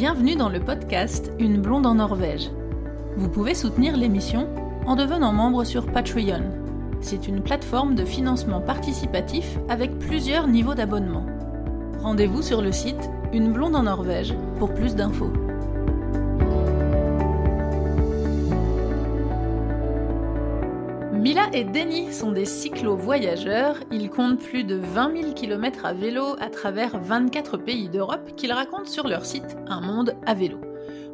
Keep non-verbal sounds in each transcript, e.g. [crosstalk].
Bienvenue dans le podcast Une blonde en Norvège. Vous pouvez soutenir l'émission en devenant membre sur Patreon. C'est une plateforme de financement participatif avec plusieurs niveaux d'abonnement. Rendez-vous sur le site Une blonde en Norvège pour plus d'infos. Mila et Denny sont des cyclo-voyageurs. Ils comptent plus de 20 000 km à vélo à travers 24 pays d'Europe qu'ils racontent sur leur site Un monde à vélo.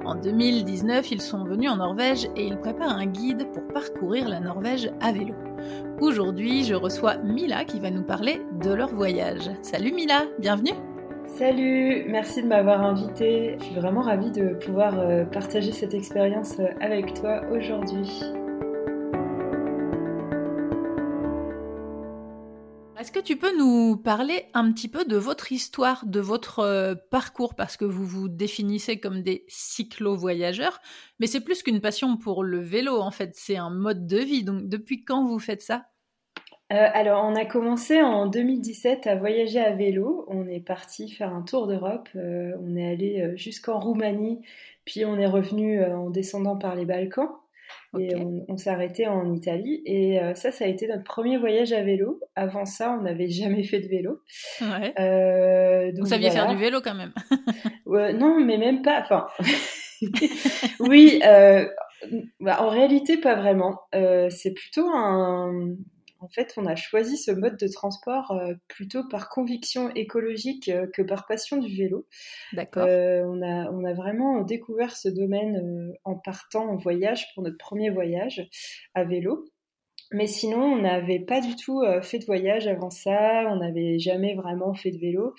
En 2019, ils sont venus en Norvège et ils préparent un guide pour parcourir la Norvège à vélo. Aujourd'hui, je reçois Mila qui va nous parler de leur voyage. Salut Mila, bienvenue Salut, merci de m'avoir invitée. Je suis vraiment ravie de pouvoir euh, partager cette expérience euh, avec toi aujourd'hui. Est-ce que tu peux nous parler un petit peu de votre histoire, de votre euh, parcours, parce que vous vous définissez comme des cyclo-voyageurs, mais c'est plus qu'une passion pour le vélo, en fait, c'est un mode de vie. Donc, depuis quand vous faites ça? Euh, alors, on a commencé en 2017 à voyager à vélo. On est parti faire un tour d'Europe. Euh, on est allé jusqu'en Roumanie, puis on est revenu en descendant par les Balkans. Et on, s'est arrêté en Italie. Et euh, ça, ça a été notre premier voyage à vélo. Avant ça, on n'avait [laughs] jamais fait de vélo. Ouais. Euh, Vous saviez faire du vélo quand même [laughs] Non, mais même pas. Enfin, [laughs] oui. Euh, bah, en réalité, pas vraiment. c'est plutôt un, en fait, on a choisi ce mode de transport euh, plutôt par conviction écologique euh, que par passion du vélo. D'accord. Euh, on, a, on a vraiment découvert ce domaine en partant en voyage pour notre premier voyage à vélo. Mais sinon, on n'avait pas du tout fait de voyage avant ça, on n'avait jamais vraiment fait de vélo.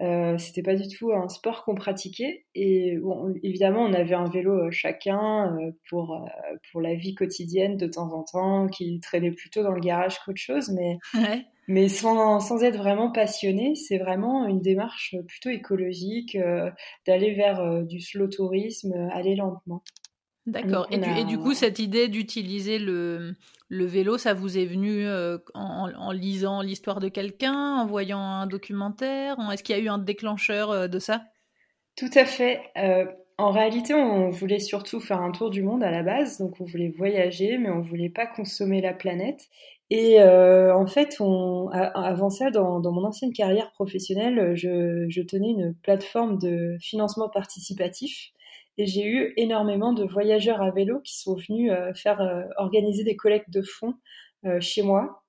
Euh, c'était pas du tout un sport qu'on pratiquait. Et bon, évidemment, on avait un vélo euh, chacun euh, pour, pour la vie quotidienne de temps en temps, qui traînait plutôt dans le garage qu'autre chose, mais, [laughs] mais sans, sans être vraiment passionné. C'est vraiment une démarche plutôt écologique d'aller vers du slow tourisme, aller lentement. D'accord. Et, et, du coup, cette idée d'utiliser le, le, vélo, ça vous est venu euh, en, en, lisant l'histoire de quelqu'un, en voyant un documentaire Est-ce qu'il y a eu un déclencheur euh, de ça? Tout à fait. Euh, en réalité, on voulait surtout faire un tour du monde à la base, donc on voulait voyager, mais on voulait pas consommer la planète. Et en fait, on, avant ça, dans, dans, mon ancienne carrière professionnelle, je, je tenais une plateforme de financement participatif et j'ai eu énormément de voyageurs à vélo qui sont venus euh, faire euh, organiser des collectes de fonds euh, chez moi.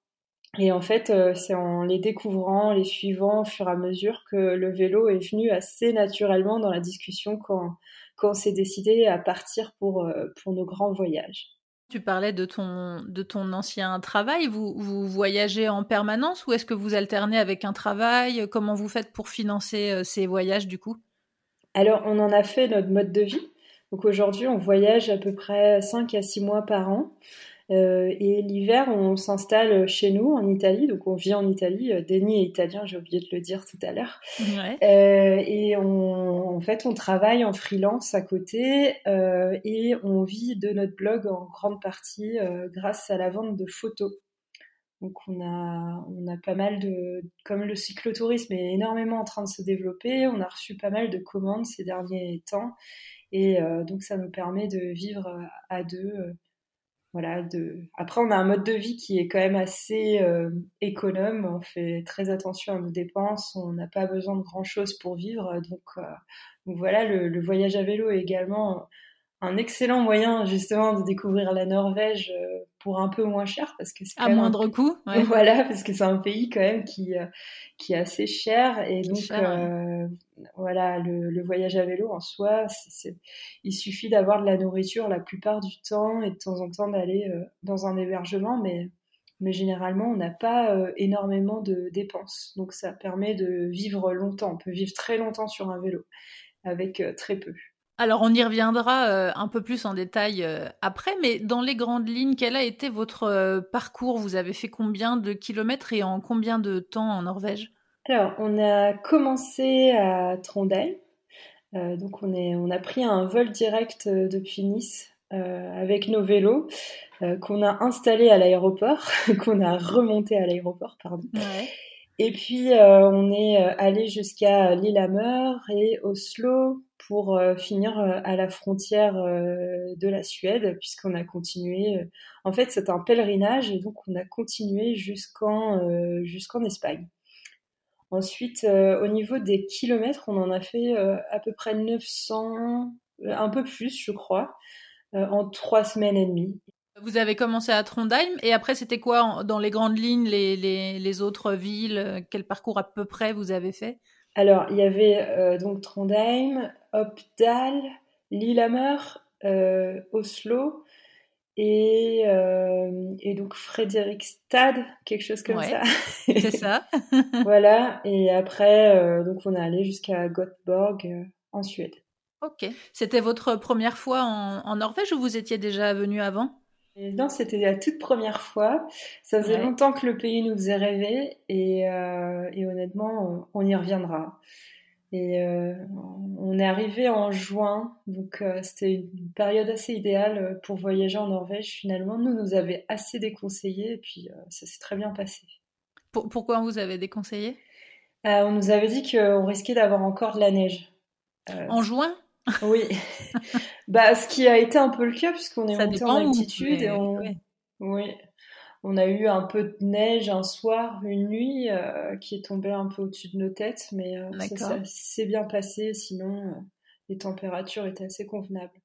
Et en fait, c'est en les découvrant, les suivant au fur et à mesure que le vélo est venu assez naturellement dans la discussion quand, quand on s'est décidé à partir pour, pour nos grands voyages. Tu parlais de ton, de ton ancien travail. Vous, vous voyagez en permanence ou est-ce que vous alternez avec un travail? Comment vous faites pour financer ces voyages du coup? Alors, on en a fait notre mode de vie. Donc aujourd'hui, on voyage à peu près 5 à 6 mois par an. Euh, et l'hiver, on s'installe chez nous en Italie. Donc on vit en Italie. Euh, Denis est italien, j'ai oublié de le dire tout à l'heure. Euh, et on, en fait, on travaille en freelance à côté et on vit de notre blog en grande partie grâce à la vente de photos. Donc on a, on a pas mal de, comme le cyclotourisme est énormément en train de se développer, on a reçu pas mal de commandes ces derniers temps et euh, donc ça nous permet de vivre à deux. Euh, voilà. De... Après on a un mode de vie qui est quand même assez euh, économe, on fait très attention à nos dépenses, on n'a pas besoin de grand chose pour vivre, donc, donc voilà le, le, voyage à vélo est également un excellent moyen justement de découvrir la Norvège euh, pour un peu moins cher parce que c'est à moindre coût [laughs] voilà parce que c'est un pays quand même qui euh, qui est assez cher et donc euh, voilà le, le, voyage à vélo en soi il suffit d'avoir de la nourriture la plupart du temps et de temps en temps d'aller dans un hébergement mais mais généralement on n'a pas énormément de dépenses. Donc ça permet de vivre longtemps. On peut vivre très longtemps sur un vélo avec très peu alors, on y reviendra euh, un peu plus en détail euh, après, mais dans les grandes lignes, quel a été votre euh, parcours? Vous avez fait combien de kilomètres et en combien de temps en Norvège? Alors, on a commencé à Trondheim. donc, on, est, on a pris un vol direct depuis Nice avec nos vélos qu'on a installés à l'aéroport, [laughs] qu'on a remonté à l'aéroport, pardon. Et puis, on est allé jusqu'à Lillehammer et Oslo pour finir à la frontière de la Suède, puisqu'on a continué. en fait, c'est un pèlerinage et donc on a continué jusqu'en Espagne. Ensuite, au niveau des kilomètres, on en a fait à peu près 900, un peu plus, je crois, en trois semaines et demie. Vous avez commencé à Trondheim et après c'était quoi dans les grandes lignes les, autres villes Quel parcours à peu près vous avez fait? Alors il y avait euh, donc Trondheim, Opdal, Lillehammer, euh, Oslo et, euh, et, donc Fredrikstad, quelque chose comme ça. C'est ça. [laughs] [laughs] voilà et après donc on est allé jusqu'à Göteborg en Suède. Ok. C'était votre première fois en, en Norvège ou vous étiez déjà venu avant? Non, c'était la toute première fois. Ça faisait longtemps que le pays nous faisait rêver et, euh, honnêtement, on y reviendra. Et euh, on est arrivé en juin, donc euh, c'était une période assez idéale pour voyager en Norvège. Finalement, nous nous avait assez déconseillé et puis ça s'est très bien passé. pourquoi on vous avait déconseillé? On nous avait dit qu'on risquait d'avoir encore de la neige. en juin? Oui. [laughs] bah, ce qui a été un peu le cas puisqu'on est monté en altitude et on... Oui. On a eu un peu de neige un soir, une nuit euh, qui est tombée un peu au-dessus de nos têtes, mais euh, ça, s'est bien passé. Sinon, euh, les températures étaient assez convenables.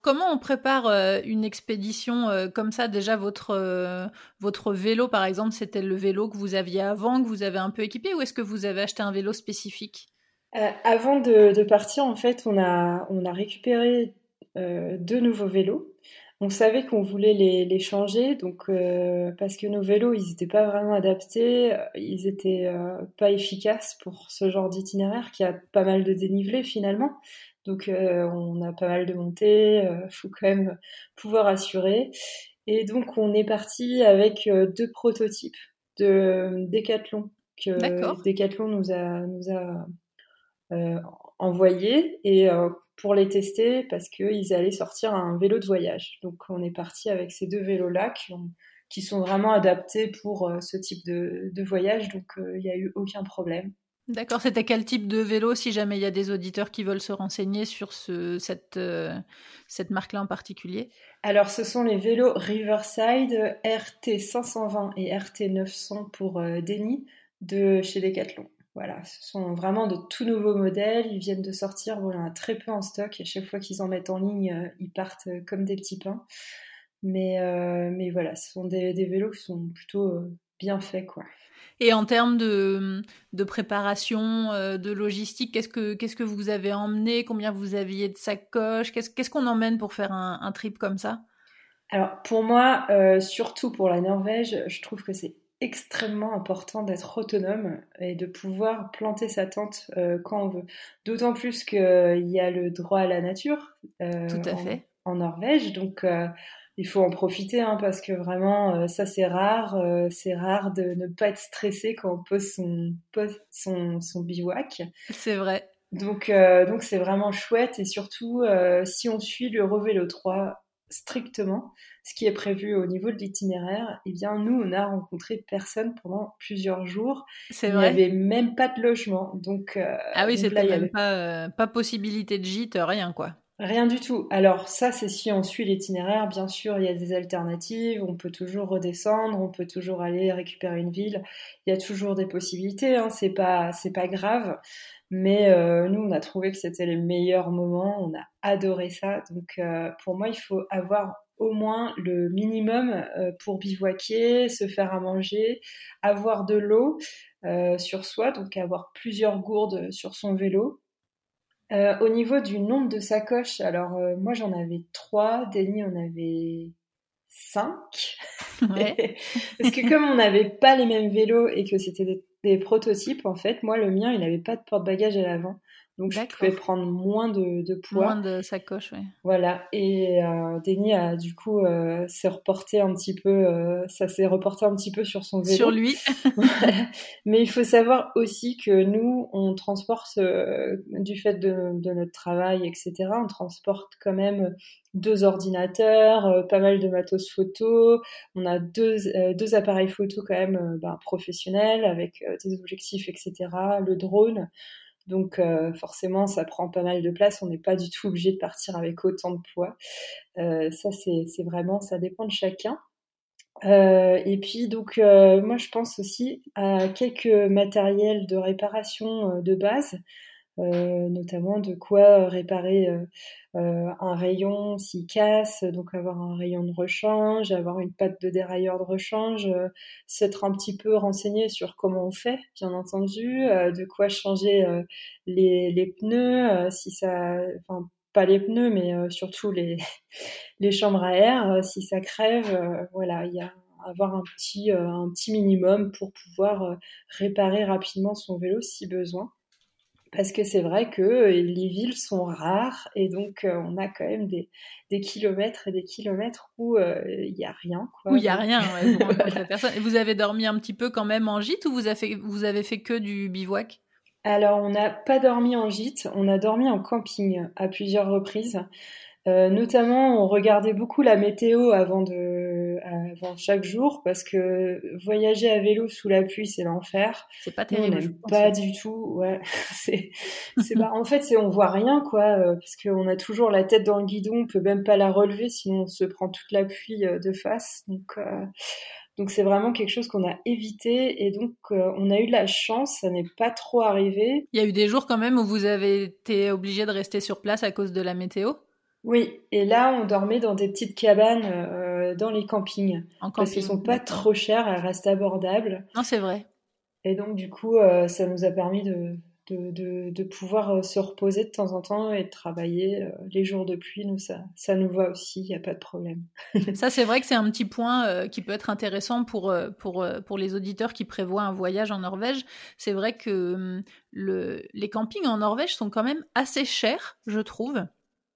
Comment on prépare une expédition comme ça Déjà, votre, votre vélo, par exemple, c'était le vélo que vous aviez avant, que vous avez un peu équipé, ou est-ce que vous avez acheté un vélo spécifique? Euh, avant de, partir, en fait, on a, on a récupéré euh, deux nouveaux vélos. On savait qu'on voulait les, changer, donc euh, parce que nos vélos, ils n'étaient pas vraiment adaptés, ils n'étaient pas efficaces pour ce genre d'itinéraire qui a pas mal de dénivelé finalement. Donc on a pas mal de montées, il faut quand même pouvoir assurer. Et donc on est parti avec deux prototypes de Decathlon que Decathlon nous a, nous a envoyés et euh, pour les tester parce qu'ils allaient sortir un vélo de voyage. Donc on est parti avec ces deux vélos-là qui, sont vraiment adaptés pour euh, ce type de, voyage, donc il n'y a eu aucun problème. D'accord, c'était quel type de vélo si jamais il y a des auditeurs qui veulent se renseigner sur ce, cette, cette marque-là en particulier? Alors ce sont les vélos Riverside RT 520 et RT 900 pour Denny de chez Decathlon. Voilà, ce sont vraiment de tout nouveaux modèles. Ils viennent de sortir, voilà, a très peu en stock. Et chaque fois qu'ils en mettent en ligne, euh, ils partent euh, comme des petits pains. Mais, euh, mais voilà, ce sont des, vélos qui sont plutôt bien faits, quoi. Et en termes de, de préparation, de logistique, qu'est-ce que, qu'est-ce que vous avez emmené? Combien vous aviez de sacoches? Qu'est-ce, qu'est-ce qu'on emmène pour faire un, un, trip comme ça? Alors, pour moi, surtout pour la Norvège, je trouve que c'est extrêmement important d'être autonome et de pouvoir planter sa tente euh, quand on veut. D'autant plus qu'il y a le droit à la nature euh, Tout à en, fait. en Norvège, donc euh, il faut en profiter hein, parce que vraiment ça c'est rare, c'est rare de ne pas être stressé quand on pose son, son, son bivouac. C'est vrai. Donc donc c'est vraiment chouette et surtout si on suit le Revélo 3 strictement ce qui est prévu au niveau de l'itinéraire, eh bien nous on a rencontré personne pendant plusieurs jours. C'est vrai. Il n'y avait même pas de logement, donc euh, ah oui, c'était même pas, euh, pas possibilité de gîte, rien quoi. Rien du tout. Alors ça, c'est si on suit l'itinéraire. Bien sûr, il y a des alternatives. On peut toujours redescendre. On peut toujours aller récupérer une ville. Il y a toujours des possibilités. Hein. C'est pas, c'est pas grave. Mais euh, nous, on a trouvé que c'était les meilleurs moments. On a adoré ça. Donc, euh, pour moi, il faut avoir au moins le minimum euh, pour bivouaquer, se faire à manger, avoir de l'eau sur soi, donc avoir plusieurs gourdes sur son vélo. au niveau du nombre de sacoches, alors moi j'en avais trois, Denis en avait cinq. [laughs] Parce que comme on n'avait pas les mêmes vélos et que c'était des des prototypes, en fait, moi, le mien, il n'avait pas de porte-bagages à l'avant. Donc, je pouvais prendre moins de, de, poids. Moins de sacoche, oui. Voilà. Et euh, Denis a, du coup, euh, s'est reporté un petit peu, euh, ça s'est reporté un petit peu sur son vélo. Sur lui. [laughs] Mais il faut savoir aussi que nous, on transporte, euh, du fait de, de, notre travail, etc., on transporte quand même deux ordinateurs, euh, pas mal de matos photo. On a deux, deux appareils photo quand même ben, professionnels avec des objectifs, etc., le drone. Donc forcément, ça prend pas mal de place. On n'est pas du tout obligé de partir avec autant de poids. ça, c'est vraiment, ça dépend de chacun. et puis donc moi je pense aussi à quelques matériels de réparation de base euh, notamment de quoi réparer euh, euh, un rayon s'il casse, donc avoir un rayon de rechange, avoir une patte de dérailleur de rechange, s'être un petit peu renseigné sur comment on fait, bien entendu, de quoi changer les, les, pneus, si ça, enfin pas les pneus, mais surtout les, [laughs] les chambres à air, si ça crève, voilà, il y a avoir un petit, un petit minimum pour pouvoir réparer rapidement son vélo si besoin parce que c'est vrai que euh, les villes sont rares et donc euh, on a quand même des, des, kilomètres et des kilomètres où euh, il n'y a rien. Quoi. Où il n'y a rien, [laughs] personne. Et vous avez dormi un petit peu quand même en gîte ou vous avez fait, vous avez fait que du bivouac? Alors on n'a pas dormi en gîte, on a dormi en camping à plusieurs reprises. Euh, notamment, on regardait beaucoup la météo avant de, avant chaque jour parce que voyager à vélo sous la pluie, c'est l'enfer. C'est pas terrible. On pas du tout. Ouais, [laughs] c'est, [laughs] c'est en fait, c'est on voit rien quoi, euh, parce qu'on a toujours la tête dans le guidon, on peut même pas la relever, sinon on se prend toute la pluie euh, de face. Donc donc c'est vraiment quelque chose qu'on a évité et donc on a eu de la chance, ça n'est pas trop arrivé. Il y a eu des jours quand même où vous avez été obligé de rester sur place à cause de la météo? Oui, et là, on dormait dans des petites cabanes euh, dans les campings. En parce qu'elles sont pas trop chères, elles restent abordables. Non, c'est vrai. Et donc, du coup, euh, ça nous a permis de, de, de, pouvoir euh, se reposer de temps en temps et de travailler. les jours de pluie, nous, ça, ça nous va aussi, il n'y a pas de problème. [laughs] ça, c'est vrai que c'est un petit point qui peut être intéressant pour, pour, pour les auditeurs qui prévoient un voyage en Norvège. C'est vrai que hum, le, les campings en Norvège sont quand même assez chers, je trouve.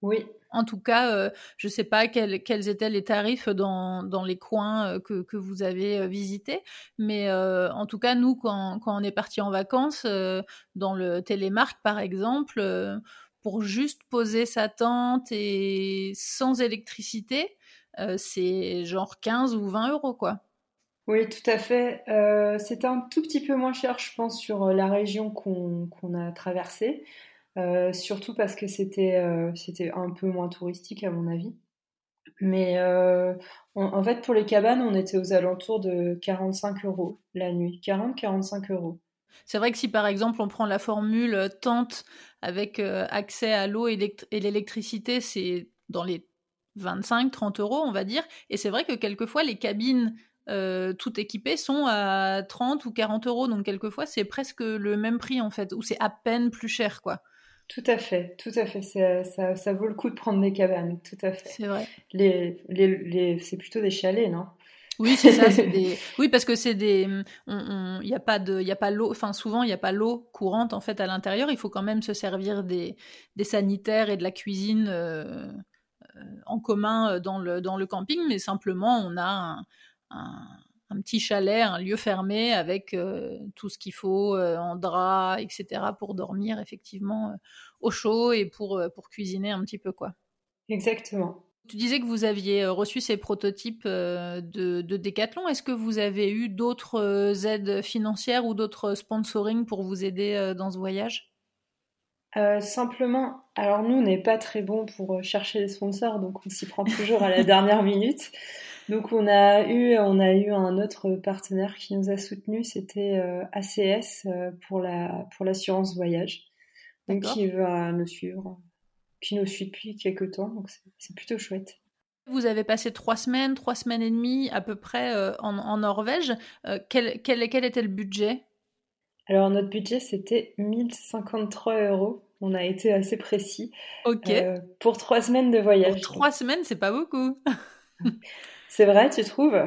Oui. En tout cas, euh, je ne sais pas quels, étaient les tarifs dans, les coins euh, que, vous avez euh, visités, mais en tout cas, nous, quand, on est parti en vacances, dans le télémark par exemple, pour juste poser sa tente et sans électricité, c'est genre 15 ou 20 euros, quoi. Oui, tout à fait. C'était un tout petit peu moins cher, je pense, sur la région qu'on a traversée. Euh, surtout parce que c'était euh, c'était un peu moins touristique à mon avis. Mais euh, en fait, pour les cabanes, on était aux alentours de 45 euros la nuit. 40-45 euros. C'est vrai que si par exemple on prend la formule tente avec accès à l'eau et l'électricité, c'est dans les 25-30 euros, on va dire. Et c'est vrai que quelquefois les cabines toutes équipées sont à 30 ou 40 euros. Donc quelquefois c'est presque le même prix en fait, ou c'est à peine plus cher quoi. Tout à fait, tout à fait. Ça, ça, vaut le coup de prendre des cabanes, tout à fait. C'est vrai. Les, les, les, c'est plutôt des chalets, non? Oui, c'est ça. Des... [laughs] Oui, parce que c'est des. Il n'y a pas de, il a pas l'eau. Enfin, souvent, il n'y a pas l'eau courante en fait à l'intérieur. Il faut quand même se servir des, des sanitaires et de la cuisine euh, euh, en commun euh, dans le dans le camping, mais simplement on a un un petit chalet, un lieu fermé avec euh, tout ce qu'il faut euh, en drap, etc. pour dormir effectivement euh, au chaud et pour, pour cuisiner un petit peu quoi. Exactement. Tu disais que vous aviez reçu ces prototypes de, de Decathlon. Est-ce que vous avez eu d'autres aides financières ou d'autres sponsoring pour vous aider dans ce voyage? Simplement, alors nous, on n'est pas très bon pour chercher des sponsors, donc on s'y prend toujours à la [laughs] dernière minute. Donc on a eu on a eu un autre partenaire qui nous a soutenu, c'était euh, ACS euh, pour la pour l'assurance voyage, donc qui va nous suivre, qui nous suit depuis quelques temps, donc c'est plutôt chouette. Vous avez passé trois semaines, trois semaines et demie à peu près euh, en, Norvège. Quel, quel, quel, était le budget? Alors notre budget c'était 1053 euros. On a été assez précis. Ok. pour trois semaines de voyage. Pour trois semaines, c'est pas beaucoup. [laughs] C'est vrai, tu trouves?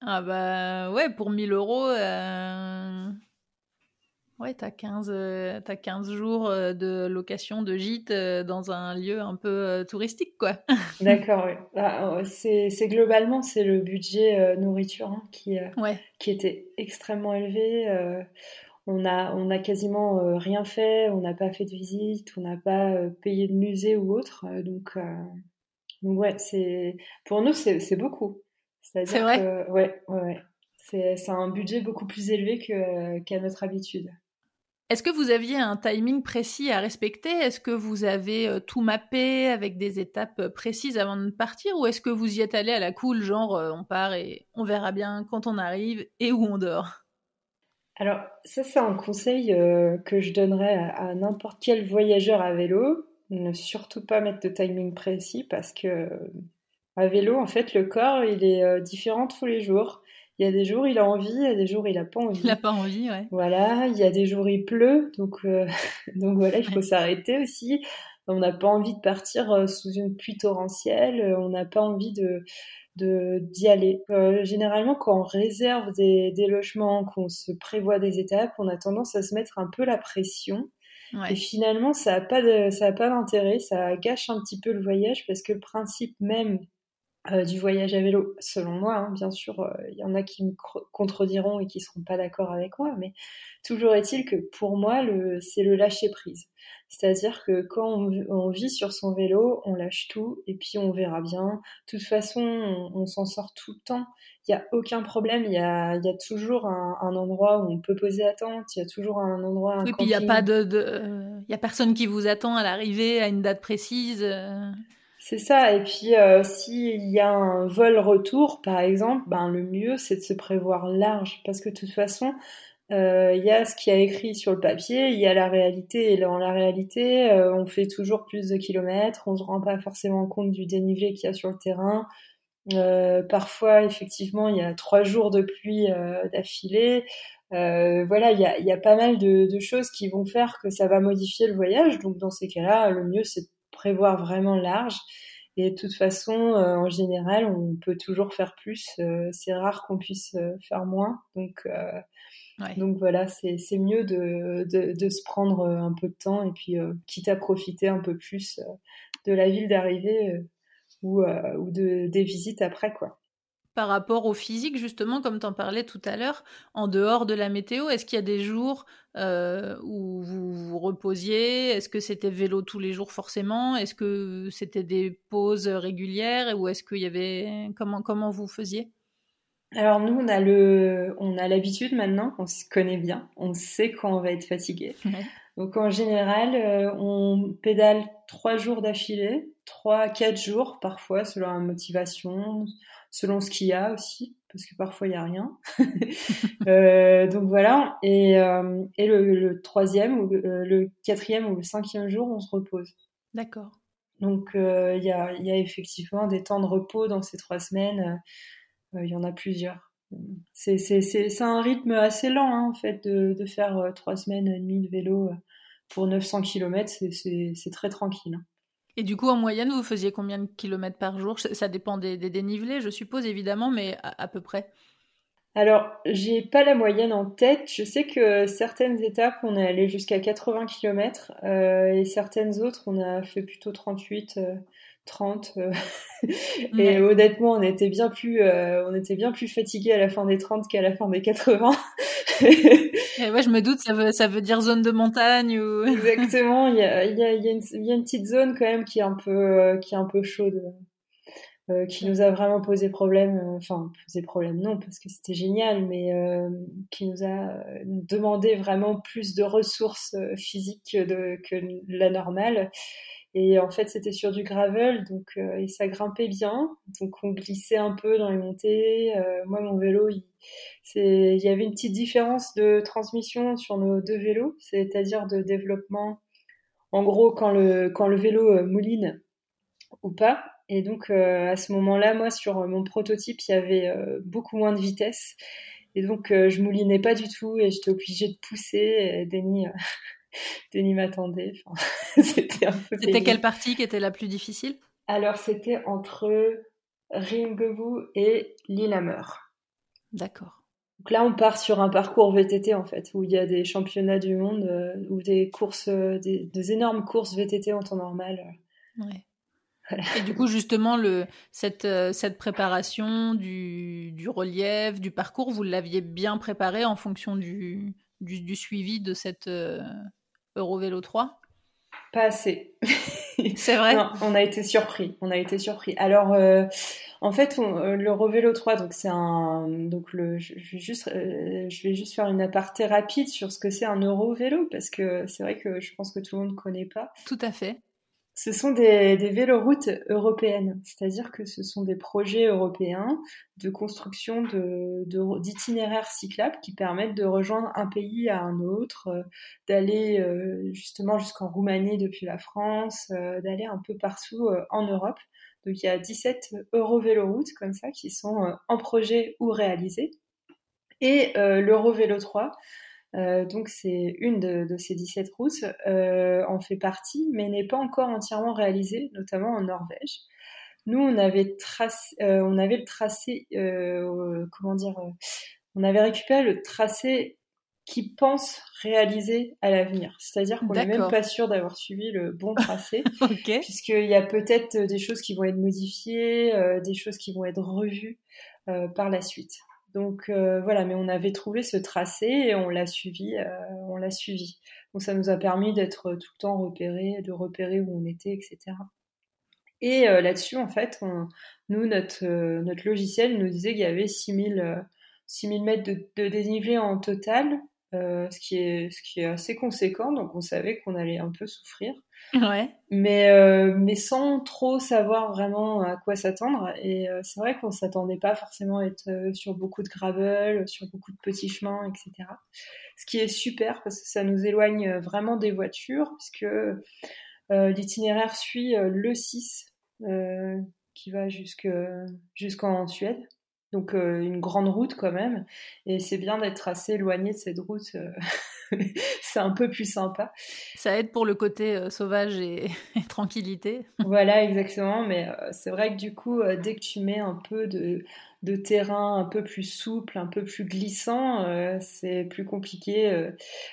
Ah bah ouais, pour 1000 euros, euh... ouais, t'as 15, euh, as 15 jours euh, de location de gîte euh, dans un lieu un peu touristique, quoi. [laughs] D'accord, oui. C'est globalement, c'est le budget nourriture hein, qui, qui était extrêmement élevé. on a, on a quasiment rien fait, on n'a pas fait de visite, on n'a pas payé de musée ou autre. donc, donc ouais, c'est pour nous c'est beaucoup. C'est vrai? Que, ouais, ouais, ouais. C'est un budget beaucoup plus élevé qu'à notre habitude. Est-ce que vous aviez un timing précis à respecter? Est-ce que vous avez euh, tout mappé avec des étapes euh, précises avant de partir? Ou est-ce que vous y êtes allé à la cool, genre euh, on part et on verra bien quand on arrive et où on dort? Alors ça c'est un conseil que je donnerais à, n'importe quel voyageur à vélo. Ne surtout pas mettre de timing précis parce que à vélo en fait le corps il est différent tous les jours. Il y a des jours il a envie, il y a des jours il a pas envie. Il a pas envie, ouais. Voilà, il y a des jours il pleut, donc euh, [laughs] donc voilà, il faut s'arrêter aussi. On n'a pas envie de partir euh, sous une pluie torrentielle, euh, on n'a pas envie de d'y aller. généralement, quand on réserve des, des logements, qu'on se prévoit des étapes, on a tendance à se mettre un peu la pression. Et finalement, ça n'a pas d'intérêt, ça gâche un petit peu le voyage parce que le principe même euh, du voyage à vélo, selon moi, hein, bien sûr, euh, il y en a qui me contrediront et qui seront pas d'accord avec moi, mais toujours est-il que pour moi, c'est le lâcher prise. C'est-à-dire que quand on, vit sur son vélo, on lâche tout et puis on verra bien. De toute façon, on, s'en sort tout le temps. Il n'y a aucun problème. Il y a, toujours un, endroit où on peut poser attente. Il y a toujours un endroit. oui, puis il n'y a pas de, il y a personne qui vous attend à l'arrivée à une date précise. Euh. C'est ça. Et puis, euh, s'il y a un vol retour, par exemple, ben, le mieux, c'est de se prévoir large. Parce que de toute façon, euh, il y a ce qui a écrit sur le papier, il y a la réalité. Et dans la réalité, euh, on fait toujours plus de kilomètres, on ne se rend pas forcément compte du dénivelé qu'il y a sur le terrain. parfois, effectivement, il y a trois jours de pluie d'affilée. voilà, il y a, pas mal de, de, choses qui vont faire que ça va modifier le voyage. Donc, dans ces cas-là, le mieux, c'est prévoir vraiment large. Et de toute façon, euh, en général, on peut toujours faire plus. Euh, c'est rare qu'on puisse euh, faire moins. Donc, donc voilà, c'est mieux de, de, se prendre un peu de temps et puis quitte à profiter un peu plus de la ville d'arrivée ou, ou de, des visites après, quoi. Par rapport au physique, justement, comme tu en parlais tout à l'heure, en dehors de la météo Est-ce qu'il y a des jours euh, où vous vous reposiez? Est-ce que c'était vélo tous les jours forcément? Est-ce que c'était des pauses régulières? Ou est-ce qu'il y avait... Comment, comment vous faisiez? Alors nous, on a le, on a l'habitude maintenant, on se connaît bien, on sait quand on va être fatigué. Donc en général, euh, on pédale trois jours d'affilée, trois, quatre jours parfois selon la motivation, selon ce qu'il y a aussi, parce que parfois il n'y a rien. [laughs] euh, donc voilà. Et, euh, et le, le, troisième, ou le, quatrième ou le cinquième jour, on se repose. D'accord. Donc il y, a, y, a, effectivement des temps de repos dans ces trois semaines. Euh, il y en a plusieurs. C'est un rythme assez lent hein, en fait de, de faire trois semaines et demie de vélo pour 900 km. C'est très tranquille. Hein. Et du coup, en moyenne, vous faisiez combien de kilomètres par jour? Ça dépend des, dénivelés, je suppose, évidemment, mais à, peu près. Alors, j'ai pas la moyenne en tête. Je sais que certaines étapes, on est allé jusqu'à 80 km euh, et certaines autres, on a fait plutôt 38, 30. Euh, [laughs] et honnêtement, on était bien plus, euh, on était bien plus fatigué à la fin des 30 qu'à la fin des 80. [laughs] Et ouais, je me doute, ça veut, ça veut dire zone de montagne ou. [laughs] Exactement, il y a, y, a, y, a une, y a une petite zone quand même qui est un peu, euh, qui est un peu chaude, euh, qui nous a vraiment posé problème. Enfin, posé problème non, parce que c'était génial, mais qui nous a demandé vraiment plus de ressources physiques de, que la normale. Et en fait, c'était sur du gravel, donc euh, et ça grimpait bien. Donc on glissait un peu dans les montées. Euh, moi, mon vélo, il, y avait une petite différence de transmission sur nos deux vélos, c'est-à-dire de développement. En gros, quand le quand le vélo euh, mouline ou pas. Et donc à ce moment-là, moi, sur mon prototype, il y avait beaucoup moins de vitesse. Et donc je moulinais pas du tout et j'étais obligée de pousser. Et Denis Denis m'attendait. [laughs] c'était C'était quelle partie qui était la plus difficile? Alors, c'était entre Ringebu et Lillehammer. D'accord. Donc là, on part sur un parcours VTT en fait, où il y a des championnats du monde euh, ou des courses, euh, des, énormes courses VTT en temps normal. Ouais. Et du coup, justement, le, cette, euh, cette préparation du, du relief, du parcours, vous l'aviez bien préparé en fonction du, du, du suivi de cette, Eurovélo 3 Pas assez. [laughs] C'est vrai. non, on a été surpris. On a été surpris. Alors, en fait, on, le 3, donc c'est un, donc le, je vais juste, je vais juste faire une aparté rapide sur ce que c'est un Eurovélo parce que c'est vrai que je pense que tout le monde ne connaît pas. Tout à fait. Ce sont des, des véloroutes européennes, c'est-à-dire que ce sont des projets européens de construction d'itinéraires de, cyclables qui permettent de rejoindre un pays à un autre, euh, d'aller euh, justement jusqu'en Roumanie depuis la France, euh, d'aller un peu partout en Europe. Donc il y a 17 Eurovéloroutes comme ça qui sont en projet ou réalisées. Et l'Eurovélo 3, euh, donc c'est une de, ces 17 routes, euh, en fait partie, mais n'est pas encore entièrement réalisée, notamment en Norvège. Nous, on avait, tracé, euh, on avait le tracé, comment dire, on avait récupéré le tracé qui pense réaliser à l'avenir. C'est-à-dire qu'on n'est même pas sûr d'avoir suivi le bon tracé, [laughs] puisqu'il y a peut-être des choses qui vont être modifiées, des choses qui vont être revues par la suite. Donc euh, voilà, mais on avait trouvé ce tracé et on l'a suivi, euh, on l'a suivi. Donc ça nous a permis d'être tout le temps repérés, de repérer où on était, etc. Et euh, là-dessus, en fait, nous, notre, logiciel nous disait qu'il y avait 6000, 6000 mètres de, dénivelé en total, ce, qui est, ce qui est assez conséquent, donc on savait qu'on allait un peu souffrir. Ouais. Mais, euh, mais sans trop savoir vraiment à quoi s'attendre. Et euh, c'est vrai qu'on s'attendait pas forcément à être euh, sur beaucoup de gravel, sur beaucoup de petits chemins, etc. Ce qui est super parce que ça nous éloigne vraiment des voitures, puisque l'itinéraire suit le 6 qui va jusqu'en Suède. Donc une grande route quand même. Et c'est bien d'être assez éloigné de cette route [laughs] c'est un peu plus sympa. Ça aide pour le côté euh, sauvage [laughs] et, tranquillité. voilà, exactement. Mais euh, c'est vrai que du coup, euh, dès que tu mets un peu de, terrain un peu plus souple, un peu plus glissant, c'est plus compliqué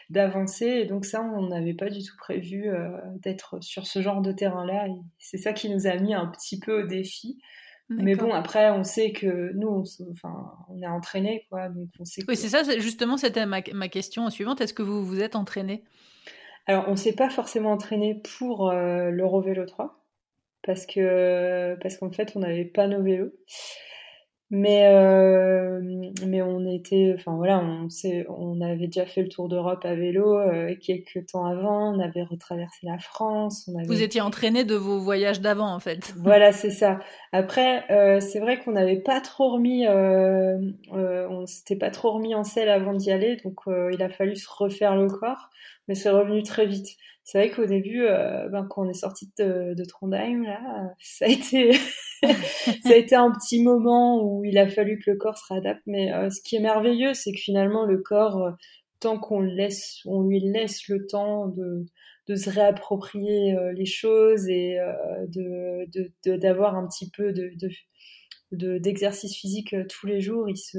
d'avancer. Et donc ça, on n'avait pas du tout prévu d'être sur ce genre de terrain-là. C'est ça qui nous a mis un petit peu au défi. Mais bon, après, on sait que nous, on, enfin, on est entraîné, quoi. Donc on sait Oui, c'est ça, justement, c'était ma, ma, question suivante. Est-ce que vous vous êtes entraîné? Alors, on ne s'est pas forcément entraîné pour euh, l'Eurovélo 3, parce que parce qu'en fait, on n'avait pas nos vélos. Mais, euh, mais on était, enfin voilà, on, on avait déjà fait le tour d'Europe à vélo euh, quelques temps avant, on avait retraversé la France. On avait... Vous étiez entraîné de vos voyages d'avant en fait. [laughs] Voilà, c'est ça. Après, euh, c'est vrai qu'on n'avait pas trop remis, euh, euh, on s'était pas trop remis en selle avant d'y aller, donc il a fallu se refaire le corps, mais c'est revenu très vite. C'est vrai qu'au début, ben, quand on est sorti de, Trondheim, là, [laughs] ça a été [laughs] ça a été un petit moment où il a fallu que le corps se réadapte. Mais euh, ce qui est merveilleux, c'est que finalement le corps, euh, tant qu'on laisse, on lui laisse le temps de, de se réapproprier euh, les choses et de d'avoir un petit peu de, de d'exercice physique tous les jours, il, se,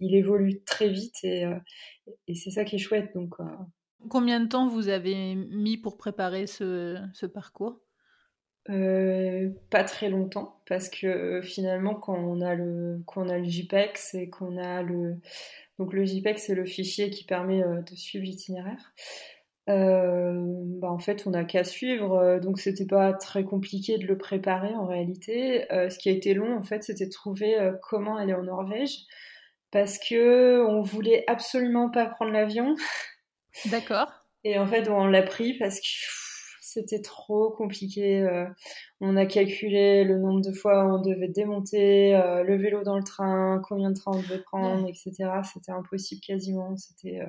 il, évolue très vite et, et c'est ça qui est chouette. Donc, Combien de temps vous avez mis pour préparer ce, parcours? Euh, pas très longtemps parce que euh, finalement quand on a le quand on a le JPEG et qu'on a le donc le JPEG c'est le fichier qui permet euh, de suivre l'itinéraire. Bah en fait on n'a qu'à suivre donc c'était pas très compliqué de le préparer en réalité. Ce qui a été long en fait c'était de trouver comment aller en Norvège parce que on voulait absolument pas prendre l'avion d'accord et en fait on l'a pris parce que c'était trop compliqué. Euh, on a calculé le nombre de fois où on devait démonter euh, le vélo dans le train, combien de trains on devait prendre, etc. C'était impossible quasiment. C'était euh,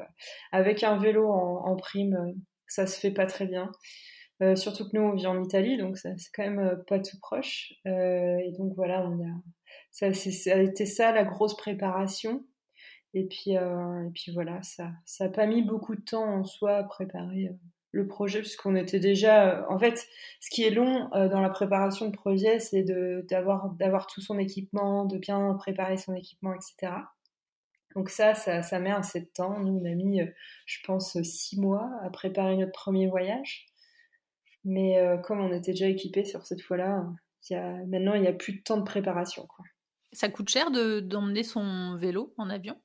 avec un vélo en, prime, ça se fait pas très bien. surtout que nous on vit en Italie, donc c'est quand même pas tout proche. et donc voilà, on a, ça, ça, a été ça la grosse préparation. Et puis, et puis voilà, ça, ça a pas mis beaucoup de temps en soi à préparer le projet puisqu'on était déjà en fait ce qui est long euh, dans la préparation de projet c'est d'avoir tout son équipement de bien préparer son équipement etc donc ça ça, ça met assez de temps. Nous on a mis euh, je pense six mois à préparer notre premier voyage. Mais euh, comme on était déjà équipé sur cette fois-là maintenant il n'y a plus de temps de préparation quoi. ça coûte cher de d'emmener son vélo en avion?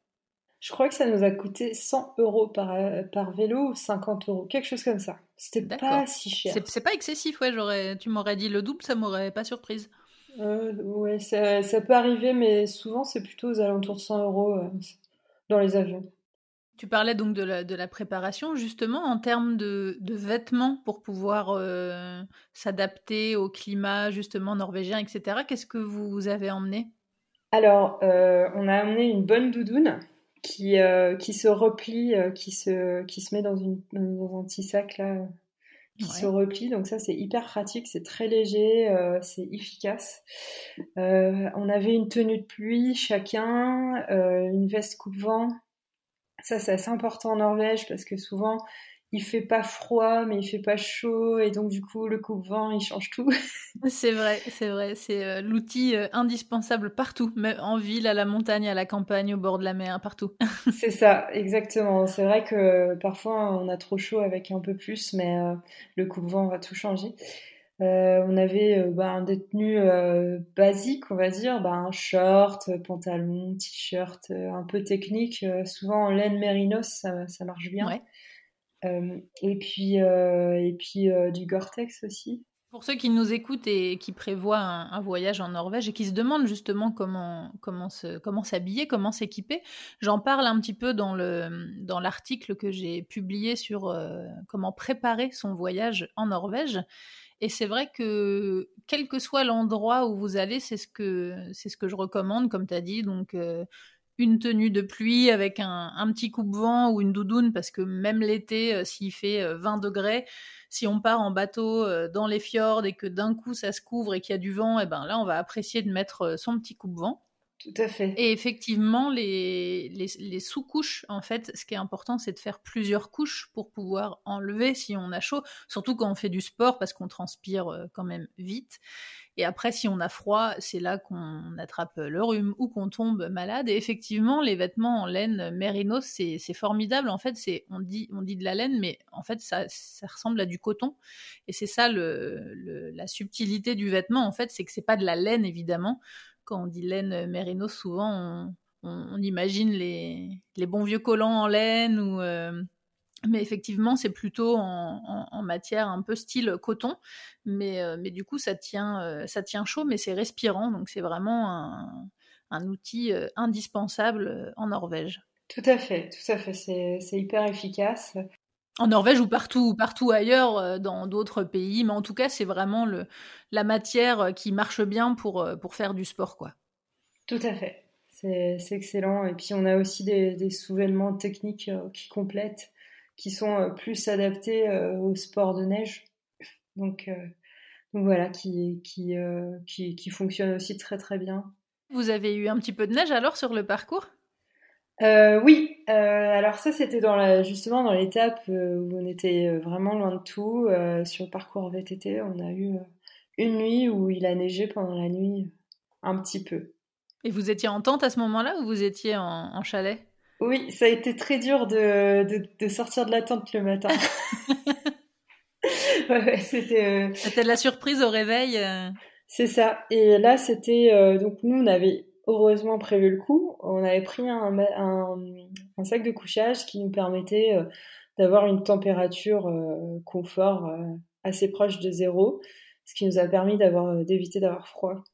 Je crois que ça nous a coûté 100 euros par, par vélo ou 50 euros, quelque chose comme ça. C'était pas si cher. C'est pas excessif, ouais. J'aurais, tu m'aurais dit le double, ça m'aurait pas surprise. Euh, ouais, ça, ça, peut arriver, mais souvent c'est plutôt aux alentours de 100 euros euh, dans les avions. Tu parlais donc de la, de la préparation, justement, en termes de, de vêtements pour pouvoir euh, s'adapter au climat, justement, norvégien, etc. Qu'est-ce que vous avez emmené? Alors, euh, on a amené une bonne doudoune qui, euh, qui se replie, qui, se, qui se met dans, une, dans un petit sac, là, qui se replie. Donc ça, c'est hyper pratique, c'est très léger, c'est efficace. on avait une tenue de pluie chacun, une veste coupe-vent ça, c'est assez important en Norvège parce que souvent, il fait pas froid, mais il fait pas chaud, et donc du coup, le coupe-vent, il change tout. [laughs] c'est vrai, c'est vrai. C'est euh, l'outil euh, indispensable partout, même en ville, à la montagne, à la campagne, au bord de la mer, partout. [laughs] c'est ça, exactement. C'est vrai que parfois, on a trop chaud avec un peu plus, mais euh, le coupe-vent va tout changer. Euh, on avait euh, bah, des tenues euh, basiques, on va dire, bah, un short, pantalon, t-shirt, un peu technique, souvent en laine mérinos, ça, ça marche bien. Et puis, et puis du Gore-Tex aussi. Pour ceux qui nous écoutent et qui prévoient un, voyage en Norvège et qui se demandent justement comment comment se, comment s'habiller, comment s'équiper, j'en parle un petit peu dans le dans l'article que j'ai publié sur comment préparer son voyage en Norvège. Et c'est vrai que quel que soit l'endroit où vous allez, c'est ce que c'est ce que je recommande, comme tu as dit. Donc euh, une tenue de pluie avec un, un petit coupe-vent ou une doudoune, parce que même l'été, euh, s'il fait 20 euh, degrés, si on part en bateau dans les fjords et que d'un coup ça se couvre et qu'il y a du vent, et eh ben là on va apprécier de mettre son petit coupe-vent. Tout à fait. Et effectivement, les, les, sous-couches, en fait, ce qui est important, c'est de faire plusieurs couches pour pouvoir enlever si on a chaud, surtout quand on fait du sport parce qu'on transpire euh, quand même vite. Et après, si on a froid, c'est là qu'on attrape le rhume ou qu'on tombe malade. Et effectivement, les vêtements en laine mérinos, c'est formidable. En fait, c'est on dit, on dit de la laine, mais en fait, ça, ça ressemble à du coton. Et c'est ça le, la subtilité du vêtement, en fait, c'est que c'est pas de la laine, évidemment quand on dit laine mérino, souvent on, imagine les, bons vieux collants en laine ou euh, mais effectivement, c'est plutôt en, matière un peu style coton, mais, euh, mais du coup, ça tient, euh, ça tient chaud, mais c'est respirant, donc c'est vraiment un, un outil indispensable en Norvège. Tout à fait, tout à fait, c'est hyper efficace. En Norvège ou partout, partout ailleurs dans d'autres pays, mais en tout cas, c'est vraiment le, la matière qui marche bien pour, pour faire du sport, quoi. Tout à fait, c'est excellent. Et puis on a aussi des, des techniques qui complètent, qui sont plus adaptés au sport de neige. Donc, donc voilà, qui, qui, qui, qui fonctionnent aussi très très bien. Vous avez eu un petit peu de neige alors sur le parcours? Euh, oui, euh, alors ça c'était dans la, justement dans l'étape euh, où on était vraiment loin de tout. sur le parcours VTT, on a eu une nuit où il a neigé pendant la nuit un petit peu. Et vous étiez en tente à ce moment-là ou vous étiez en, chalet? Oui, ça a été très dur de, de, sortir de la tente le matin. [laughs] [laughs] ouais, c'était. C'était de la surprise au réveil. C'est ça. Et là, c'était donc nous on avait heureusement prévu le coup. On avait pris un, un, sac de couchage qui nous permettait euh, d'avoir une température euh, confort euh, assez proche de zéro, ce qui nous a permis d'avoir d'éviter d'avoir froid.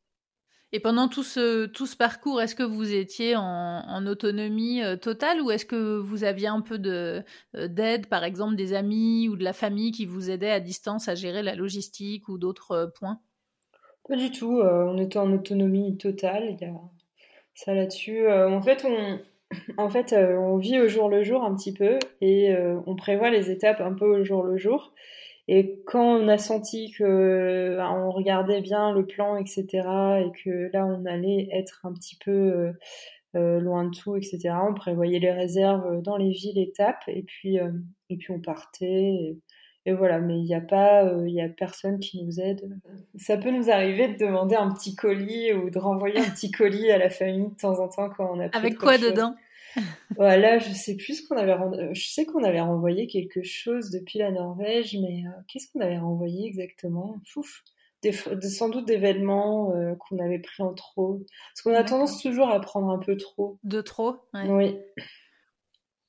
Et pendant tout ce, tout ce parcours, est-ce que vous étiez en, autonomie totale ou est-ce que vous aviez un peu de, d'aide, par exemple des amis ou de la famille qui vous aidaient à distance à gérer la logistique ou d'autres points? Pas du tout, on était en autonomie totale. Il y a ça là-dessus. Euh, en fait, on, en fait, euh, on vit au jour le jour un petit peu et euh, on prévoit les étapes un peu au jour le jour. Et quand on a senti que bah, on regardait bien le plan, etc., et que là on allait être un petit peu loin de tout, etc., on prévoyait les réserves dans les villes étapes, et puis et puis on partait. Et voilà, mais il n'y a pas, euh, il y a personne qui nous aide. Ça peut nous arriver de demander un petit colis ou de renvoyer un petit colis à la famille de temps en temps quand on a. Avec quoi dedans? Voilà, je sais plus ce qu'on avait. Euh, je sais qu'on avait renvoyé quelque chose depuis la Norvège, mais euh, qu'est-ce qu'on avait renvoyé exactement? Fouf des, sans doute d'événements qu'on avait pris en trop. Parce qu'on a tendance toujours à prendre un peu trop. De trop Oui.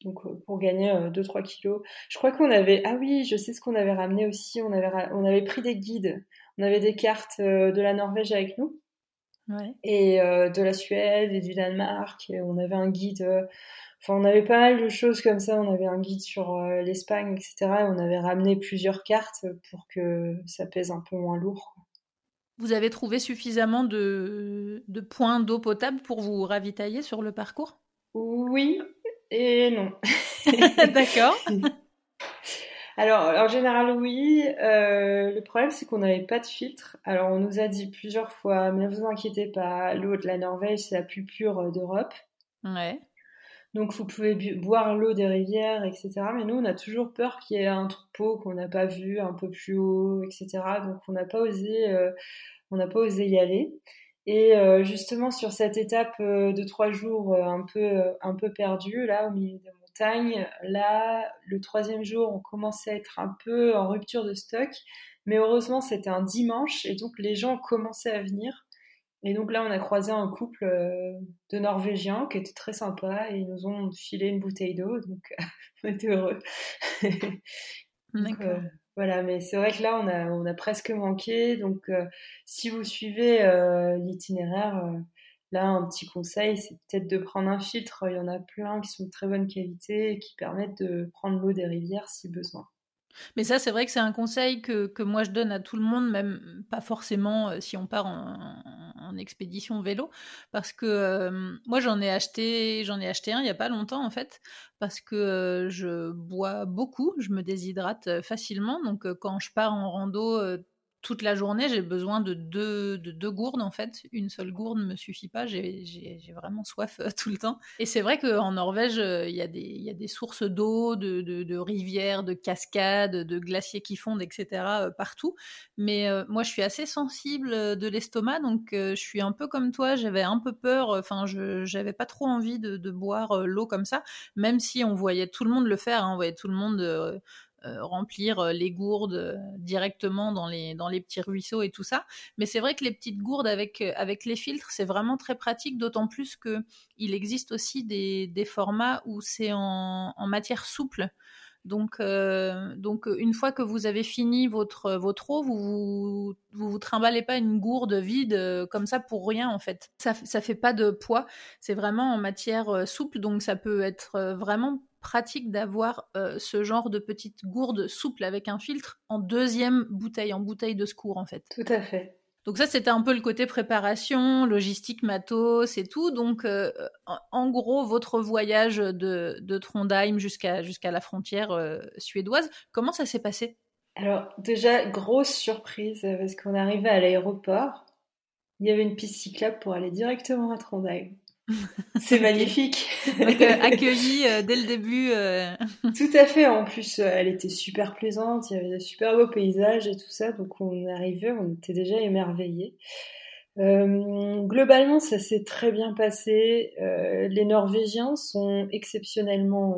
donc pour gagner 2-3 kilos. Je crois qu'on avait, ah oui, je sais ce qu'on avait ramené aussi, on avait, on avait pris des guides, on avait des cartes de la Norvège avec nous. Et de la Suède et du Danemark. Et on avait un guide Enfin, on avait pas mal de choses comme ça. On avait un guide sur euh, l'Espagne, etc. Et on avait ramené plusieurs cartes pour que ça pèse un peu moins lourd. Vous avez trouvé suffisamment de, de points d'eau potable pour vous ravitailler sur le parcours? Oui et non. [laughs] D'accord. [laughs] Alors, en général, oui. Euh, le problème, c'est qu'on n'avait pas de filtre. Alors, on nous a dit plusieurs fois, mais ne vous inquiétez pas, l'eau de la Norvège, c'est la plus pure d'Europe. Ouais. Donc vous pouvez boire l'eau des rivières, etc. Mais nous, on a toujours peur qu'il y ait un troupeau qu'on n'a pas vu un peu plus haut, etc. Donc on n'a pas osé, euh, on n'a pas osé y aller. Et euh, justement sur cette étape euh, de trois jours un peu un peu perdue là au milieu des là le troisième jour on commençait à être un peu en rupture de stock, mais heureusement c'était un dimanche et donc les gens commençaient à venir. Et donc là, on a croisé un couple euh, de Norvégiens qui était très sympa et ils nous ont filé une bouteille d'eau, donc [laughs] on était heureux. [laughs] donc, euh, voilà, mais c'est vrai que là, on a, on a presque manqué. Donc, euh, si vous suivez l'itinéraire, là, un petit conseil, c'est peut-être de prendre un filtre. Il y en a plein qui sont de très bonne qualité et qui permettent de prendre l'eau des rivières si besoin. Mais ça, c'est vrai que c'est un conseil que, moi je donne à tout le monde, même pas forcément euh, si on part en, expédition vélo, parce que euh, moi j'en ai acheté, j'en ai acheté un il y a pas longtemps en fait, parce que euh, je bois beaucoup, je me déshydrate facilement, donc quand je pars en rando toute la journée, j'ai besoin de deux, de deux gourdes en fait. Une seule gourde ne me suffit pas, j'ai vraiment soif euh, [laughs] tout le temps. Et c'est vrai qu'en Norvège, euh, il y, a des, sources d'eau, de, rivières, de cascades, de glaciers qui fondent, etc. Euh, partout. Mais moi, je suis assez sensible de l'estomac, donc je suis un peu comme toi, j'avais un peu peur, enfin, je j'avais pas trop envie de, de boire l'eau comme ça, même si on voyait tout le monde le faire, hein, on voyait tout le monde euh, remplir euh, les gourdes euh, directement dans les, dans les petits ruisseaux et tout ça. Mais c'est vrai que les petites gourdes avec, avec les filtres, c'est vraiment très pratique, d'autant plus qu'il existe aussi des, des formats où c'est en, en, matière souple. Donc, donc, une fois que vous avez fini votre, votre eau, vous vous, vous vous trimballez pas une gourde vide comme ça pour rien en fait. Ça, ça fait pas de poids. C'est vraiment en matière souple, donc ça peut être vraiment pratique d'avoir euh, ce genre de petite gourde souple avec un filtre en deuxième bouteille, en bouteille de secours en fait. Tout à fait. Donc ça, c'était un peu le côté préparation, logistique, matos et tout. Donc, euh, en gros, votre voyage de, de Trondheim jusqu'à jusqu'à la frontière euh, suédoise, comment ça s'est passé? Alors, déjà, grosse surprise, parce qu'on arrivait à l'aéroport, il y avait une piste cyclable pour aller directement à Trondheim. [laughs] C'est magnifique. Donc, euh, [laughs] accueillie euh, dès le début. Euh. Tout à fait. En plus, elle était super plaisante. Il y avait des super beaux paysages et tout ça. Donc, on arrivait, on était déjà émerveillés. globalement, ça s'est très bien passé. les Norvégiens sont exceptionnellement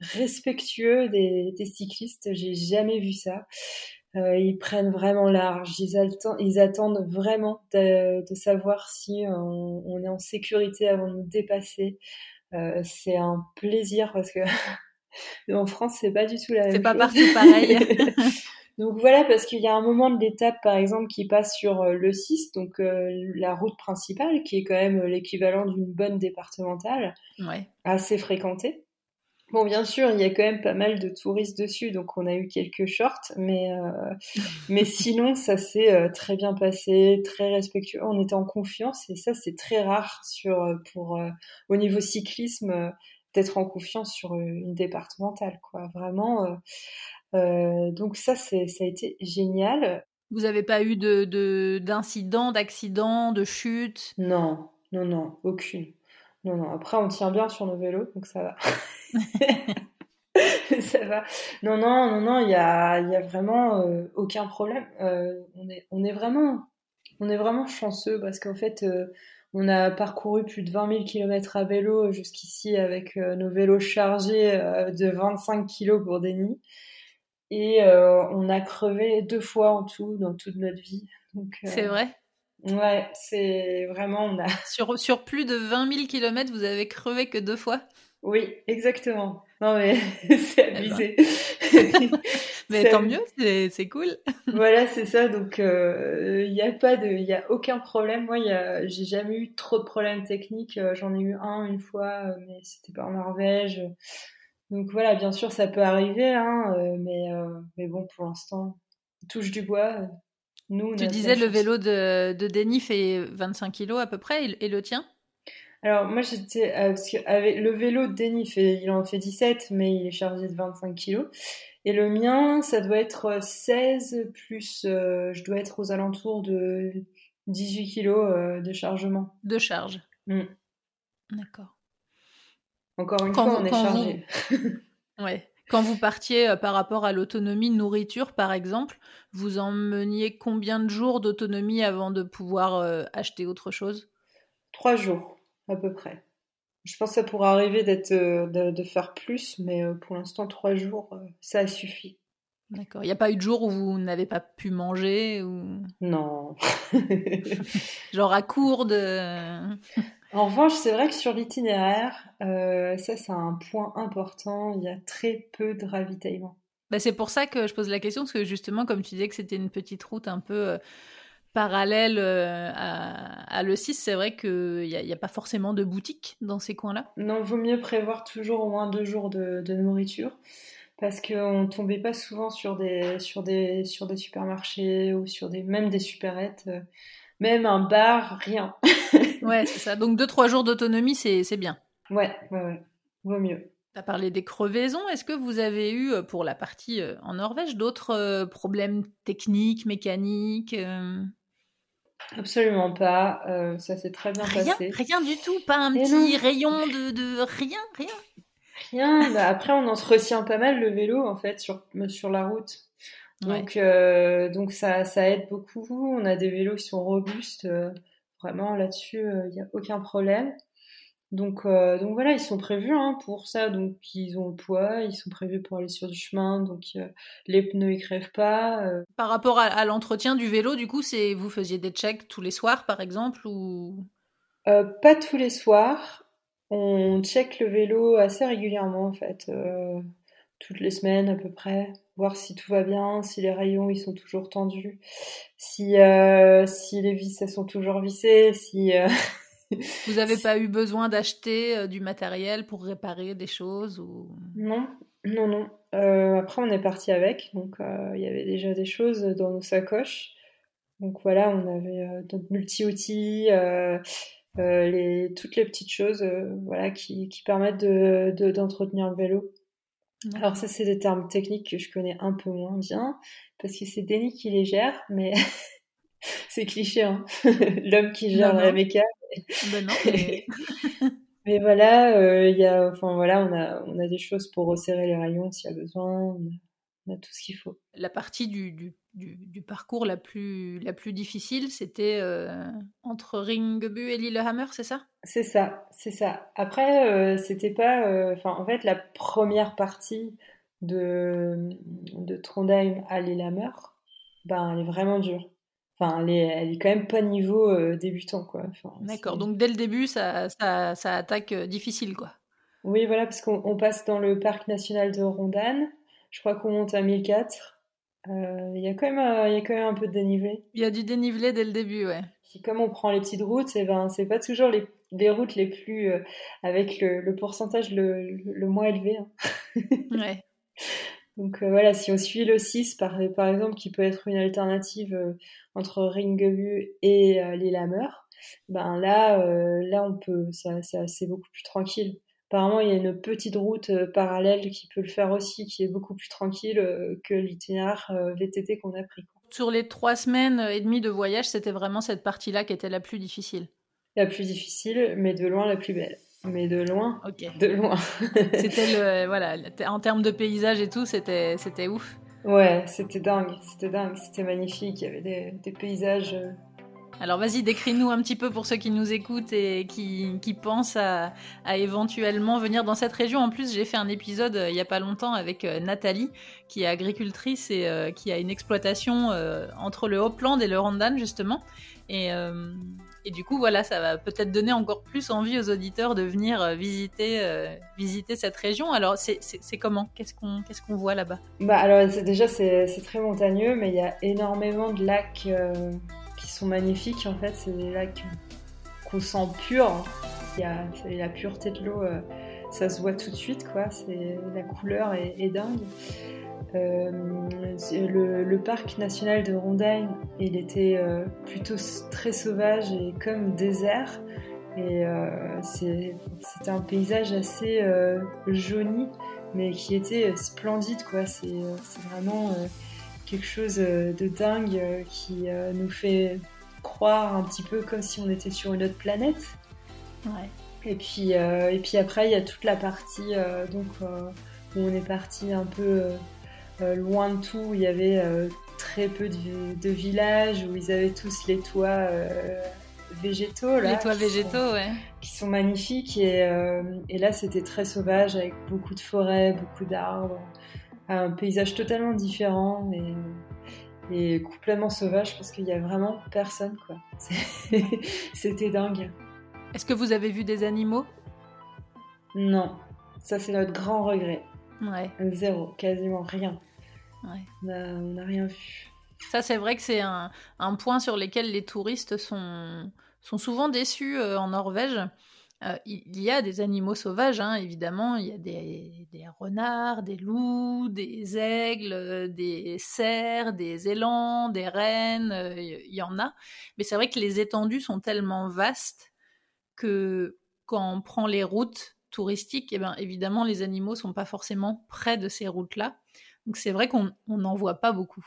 respectueux des, des cyclistes. J'ai jamais vu ça. Euh, ils prennent vraiment large, ils, ils attendent vraiment de, de savoir si on, on, est en sécurité avant de nous dépasser. Euh, c'est un plaisir parce que [laughs] en France, c'est pas du tout la même chose. C'est pas partout pareil. [laughs] [laughs] donc voilà, parce qu'il y a un moment de l'étape, par exemple, qui passe sur euh, le 6, donc euh, la route principale, qui est quand même l'équivalent d'une bonne départementale, ouais. assez fréquentée. Bon, bien sûr, il y a quand même pas mal de touristes dessus, donc on a eu quelques shorts, mais, euh, [laughs] mais sinon, ça s'est euh, très bien passé, très respectueux. On était en confiance et ça, c'est très rare sur, euh, pour, au niveau cyclisme, d'être en confiance sur une départementale, quoi. Vraiment. donc ça, c'est, ça a été génial. Vous n'avez pas eu de, d'incidents, d'accidents, de chutes? Non, non, non, aucune. Non, non. Après, on tient bien sur nos vélos, donc ça va. [laughs] ça va. Non, non, non, non, il y a, y a vraiment euh, aucun problème. Euh, on, est, on, est vraiment, on est vraiment chanceux parce qu'en fait, euh, on a parcouru plus de 20 000 km à vélo jusqu'ici avec nos vélos chargés de 25 kg pour des nids. Et on a crevé deux fois en tout dans toute notre vie. C'est vrai Ouais, c'est vraiment. On a... [laughs] sur, sur plus de 20 000 km, vous avez crevé que deux fois Oui, exactement. Non mais [laughs] c'est eh ben. abusé. [laughs] mais tant mieux, c'est cool. voilà, c'est ça. Donc il euh, n'y a pas de, il y a aucun problème. Moi, j'ai jamais eu trop de problèmes techniques. Euh, j'en ai eu un une fois, euh, mais c'était pas en Norvège. Donc voilà, bien sûr, ça peut arriver, hein, mais mais bon, pour l'instant, touche du bois. Nous, tu disais le vélo de, de Denis fait 25 kilos à peu près, et le tien? Alors moi j'étais euh, avec le vélo de Denis il en fait 17 mais il est chargé de 25 kg et le mien ça doit être 16 plus euh, je dois être aux alentours de 18 kg euh, de chargement. De charge. Mm. D'accord. Encore une fois on est chargé. ouais. Quand vous partiez par rapport à l'autonomie nourriture, par exemple, vous emmeniez combien de jours d'autonomie avant de pouvoir acheter autre chose? Trois jours à peu près. Je pense que ça pourrait arriver d'être, euh, de, faire plus, mais euh, pour l'instant, trois jours, euh, ça suffit. D'accord. Il n'y a pas eu de jour où vous n'avez pas pu manger ou... Non. [laughs] Genre à court de... en revanche, c'est vrai que sur l'itinéraire, ça, c'est un point important. Il y a très peu de ravitaillement. Bah, c'est pour ça que je pose la question, parce que justement, comme tu disais que c'était une petite route un peu parallèle euh, à, le 6, c'est vrai qu'il n'y a, a, pas forcément de boutique dans ces coins-là. Non, il vaut mieux prévoir toujours au moins deux jours de, nourriture parce qu'on ne tombait pas souvent sur des, sur, des, sur des supermarchés ou sur des, même des supérettes, euh, même un bar, rien. [laughs] ouais, c'est ça. Donc deux, trois jours d'autonomie, c'est bien. Ouais, ouais, ouais. Vaut mieux. Tu as parlé des crevaisons. Est-ce que vous avez eu, euh, pour la partie en Norvège, d'autres problèmes techniques, mécaniques Absolument pas. Euh, ça s'est très bien passé. Rien du tout. Pas un petit rayon de, de, rien, rien. Rien. Bah, après, on en se retient pas mal le vélo en fait sur sur la route. Donc euh, donc ça ça aide beaucoup. On a des vélos qui sont robustes. Euh, vraiment là-dessus, il n'y a aucun problème. Donc, euh, donc voilà, ils sont prévus hein, pour ça. Donc ils ont le poids, ils sont prévus pour aller sur du chemin. Donc euh, les pneus ils crèvent pas. Euh. Par rapport à, l'entretien du vélo, du coup, c'est vous faisiez des checks tous les soirs, par exemple, ou? Pas tous les soirs. On check le vélo assez régulièrement en fait, toutes les semaines à peu près, voir si tout va bien, si les rayons ils sont toujours tendus, si si les vis elles sont toujours vissées, si [laughs] Vous n'avez pas eu besoin d'acheter euh, du matériel pour réparer des choses ou... Non, non, non. Euh, après, on est parti avec, donc euh, il y avait déjà des choses dans nos sacoches. Donc voilà, on avait notre multi-outils, les, toutes les petites choses voilà, qui, qui permettent d'entretenir de, le vélo. Alors ça, c'est des termes techniques que je connais un peu moins bien, parce que c'est Denis qui les gère, mais [laughs] c'est cliché, hein [laughs] l'homme qui gère la méca. Ben [laughs] mais... voilà, euh, il y a, enfin voilà, on a, on a des choses pour resserrer les rayons s'il y a besoin. On a, tout ce qu'il faut. La partie du, du, du, parcours la plus, la plus difficile, c'était euh, entre Ringebu et Lillehammer, c'est ça? C'est ça, c'est ça. Après, euh, c'était pas, enfin en fait, la première partie de, de Trondheim à Lillehammer, ben, elle est vraiment dure. Enfin, elle est, elle est quand même pas niveau euh, débutant, quoi. D'accord, donc dès le début, ça, ça, ça attaque euh, difficile, quoi. Oui, voilà, parce qu'on passe dans le parc national de Rondan. Je crois qu'on monte à 1004. Euh, il y, a quand même, il y a quand même un peu de dénivelé. Il y a du dénivelé dès le début, ouais. comme on prend les petites routes, et eh ben, c'est pas toujours les, les, routes les plus. avec le, le pourcentage le, le, moins élevé. Hein. [laughs] ouais. Donc euh, voilà, si on suit le 6 par, par exemple, qui peut être une alternative euh, entre Ringebu et euh, Lillehammer, ben là, là on peut, c'est beaucoup plus tranquille. Apparemment, il y a une petite route parallèle qui peut le faire aussi, qui est beaucoup plus tranquille que l'itinéraire VTT qu'on a pris. Sur les trois semaines et demie de voyage, c'était vraiment cette partie-là qui était la plus difficile. La plus difficile, mais de loin la plus belle mais de loin. Ok. De loin. [laughs] c'était le, voilà, en termes de paysage et tout, c'était, c'était ouf. Ouais, c'était dingue, c'était dingue, c'était magnifique. Il y avait des, des paysages euh, Alors vas-y, décris-nous un petit peu pour ceux qui nous écoutent et qui, pensent à, éventuellement venir dans cette région. En plus, j'ai fait un épisode euh, il n'y a pas longtemps avec euh, Nathalie, qui est agricultrice et euh, qui a une exploitation entre le Haut-Land et le Rondane, justement. Et, du coup, voilà, ça va peut-être donner encore plus envie aux auditeurs de venir visiter, visiter cette région. Alors, c'est comment? Qu'est-ce qu'on qu'est-ce qu'on voit là-bas? Bah, Alors, déjà, c'est très montagneux, mais il y a énormément de lacs sont magnifiques en fait. C'est des lacs qu'on sent purs. Il y a la pureté de l'eau, euh, ça se voit tout de suite quoi. C'est la couleur est, dingue. Euh, le, parc national de Rondagne, il était euh, plutôt très sauvage et comme désert. Et c'était un paysage assez jauni, mais qui était splendide quoi. C'est vraiment quelque chose euh, de dingue euh, qui euh, nous fait croire un petit peu comme si on était sur une autre planète. Et puis, et puis après, il y a toute la partie donc, où on est parti un peu loin de tout, où il y avait très peu de, villages, où ils avaient tous les toits végétaux. Là, les toits végétaux, ouais. Qui sont magnifiques. Et, et là, c'était très sauvage, avec beaucoup de forêts, beaucoup d'arbres un paysage totalement différent et, et complètement sauvage parce qu'il y a vraiment personne quoi. [laughs] C'était dingue. Est-ce que vous avez vu des animaux? Non, ça c'est notre grand regret. Ouais. Zéro, quasiment rien. Ouais. On n'a rien vu. Ça c'est vrai que c'est un, un, point sur lequel les touristes sont, sont souvent déçus euh, en Norvège. Euh, il y a des animaux sauvages, hein, évidemment. Il y a des, renards, des loups, des aigles, euh, des cerfs, des élans, des rennes. Euh, il y en a. Mais c'est vrai que les étendues sont tellement vastes que quand on prend les routes touristiques, eh ben, évidemment, les animaux sont pas forcément près de ces routes-là. Donc c'est vrai qu'on n'en voit pas beaucoup.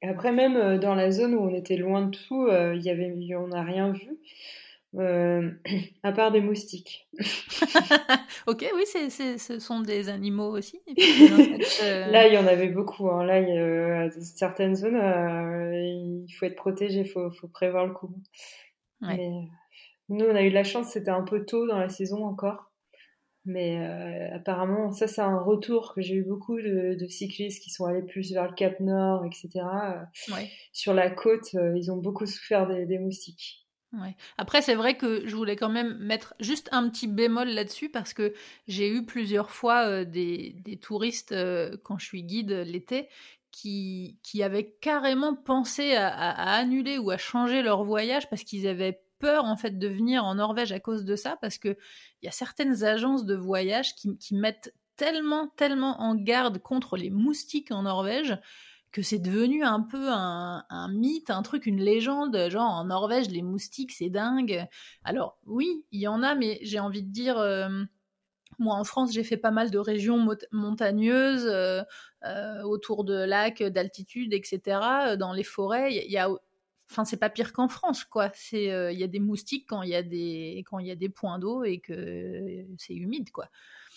Après, même dans la zone où on était loin de tout, il y avait, on n'a rien vu. Euh, [clears throat] à part des moustiques. [laughs] ok, oui, ce sont des animaux aussi. [laughs] Euh, Là, il y en avait beaucoup. Hein. Là, il y a, certaines zones, euh, il faut être protégé, il faut, faut, prévoir le coup. Mais, nous, on a eu de la chance, c'était un peu tôt dans la saison encore. Mais apparemment, ça, c'est un retour que j'ai eu beaucoup de, cyclistes qui sont allés plus vers le Cap Nord, etc. Sur la côte, ils ont beaucoup souffert des moustiques. Après, c'est vrai que je voulais quand même mettre juste un petit bémol là-dessus parce que j'ai eu plusieurs fois euh, des, touristes, euh, quand je suis guide l'été, qui, qui avaient carrément pensé à, annuler ou à changer leur voyage parce qu'ils avaient peur en fait de venir en Norvège à cause de ça parce qu'il y a certaines agences de voyage qui, qui mettent tellement, tellement en garde contre les moustiques en Norvège que c'est devenu un peu un, mythe, un truc, une légende, genre en Norvège, les moustiques, c'est dingue. Alors oui, il y en a, mais j'ai envie de dire, euh, moi en France, j'ai fait pas mal de régions montagneuses, euh, euh, autour de lacs, d'altitude, etc., dans les forêts, il y a... Enfin, c'est pas pire qu'en France, quoi. C'est, il y a des moustiques quand il y a des, y a des points d'eau et que c'est humide, quoi.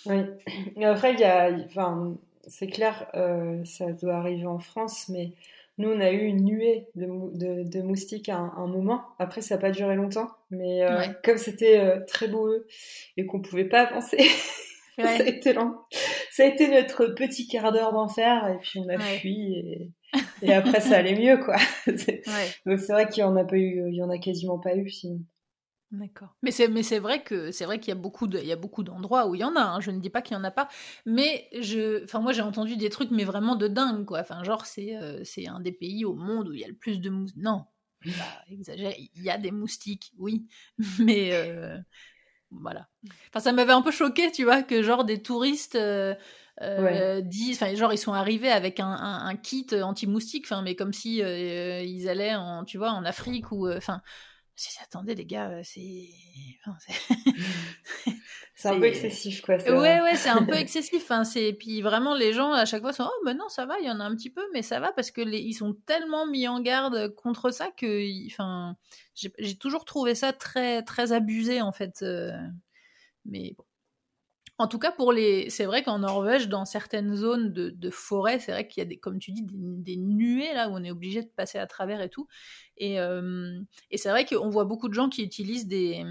Oui. [clears throat] après, il y a, enfin, c'est clair, euh, ça doit arriver en France, mais nous, on a eu une nuée de, moustiques à un, moment. Après, ça n'a pas duré longtemps, mais euh, comme c'était euh, très beau et qu'on pouvait pas avancer, [laughs] ça a été. Ça a été notre petit quart d'heure d'enfer, et puis on a fui, et, après, ça allait mieux, quoi. [laughs] Donc, c'est vrai qu'il y en a pas eu, il y en a quasiment pas eu, sinon. D'accord. Mais c'est mais c'est vrai que c'est vrai qu'il y a beaucoup de il y a beaucoup d'endroits où il y en a. Hein. Je ne dis pas qu'il y en a pas, mais je enfin moi j'ai entendu des trucs mais vraiment de dingue quoi. Enfin genre c'est euh, c'est un des pays au monde où il y a le plus de moustiques. Non, exagère. Il y a des moustiques, oui, [laughs] mais euh, voilà. Enfin ça m'avait un peu choqué, tu vois, que genre des touristes euh, disent, enfin genre ils sont arrivés avec un, un, kit anti-moustique, enfin mais comme si ils allaient en, tu vois, en Afrique ou, enfin, attendez les gars, euh, c'est. [laughs] c'est un peu excessif quoi. Ouais, ouais, c'est un peu [laughs] excessif. Hein, c'est... Puis vraiment, les gens à chaque fois sont Oh, ben non, ça va, il y en a un petit peu, mais ça va parce que les... ils sont tellement mis en garde contre ça que. Enfin, j'ai, toujours trouvé ça très, très abusé en fait. Euh, mais bon. En tout cas, pour les, c'est vrai qu'en Norvège, dans certaines zones de, forêt, c'est vrai qu'il y a des, comme tu dis, des, nuées là où on est obligé de passer à travers et tout. Et, et c'est vrai qu'on voit beaucoup de gens qui utilisent des,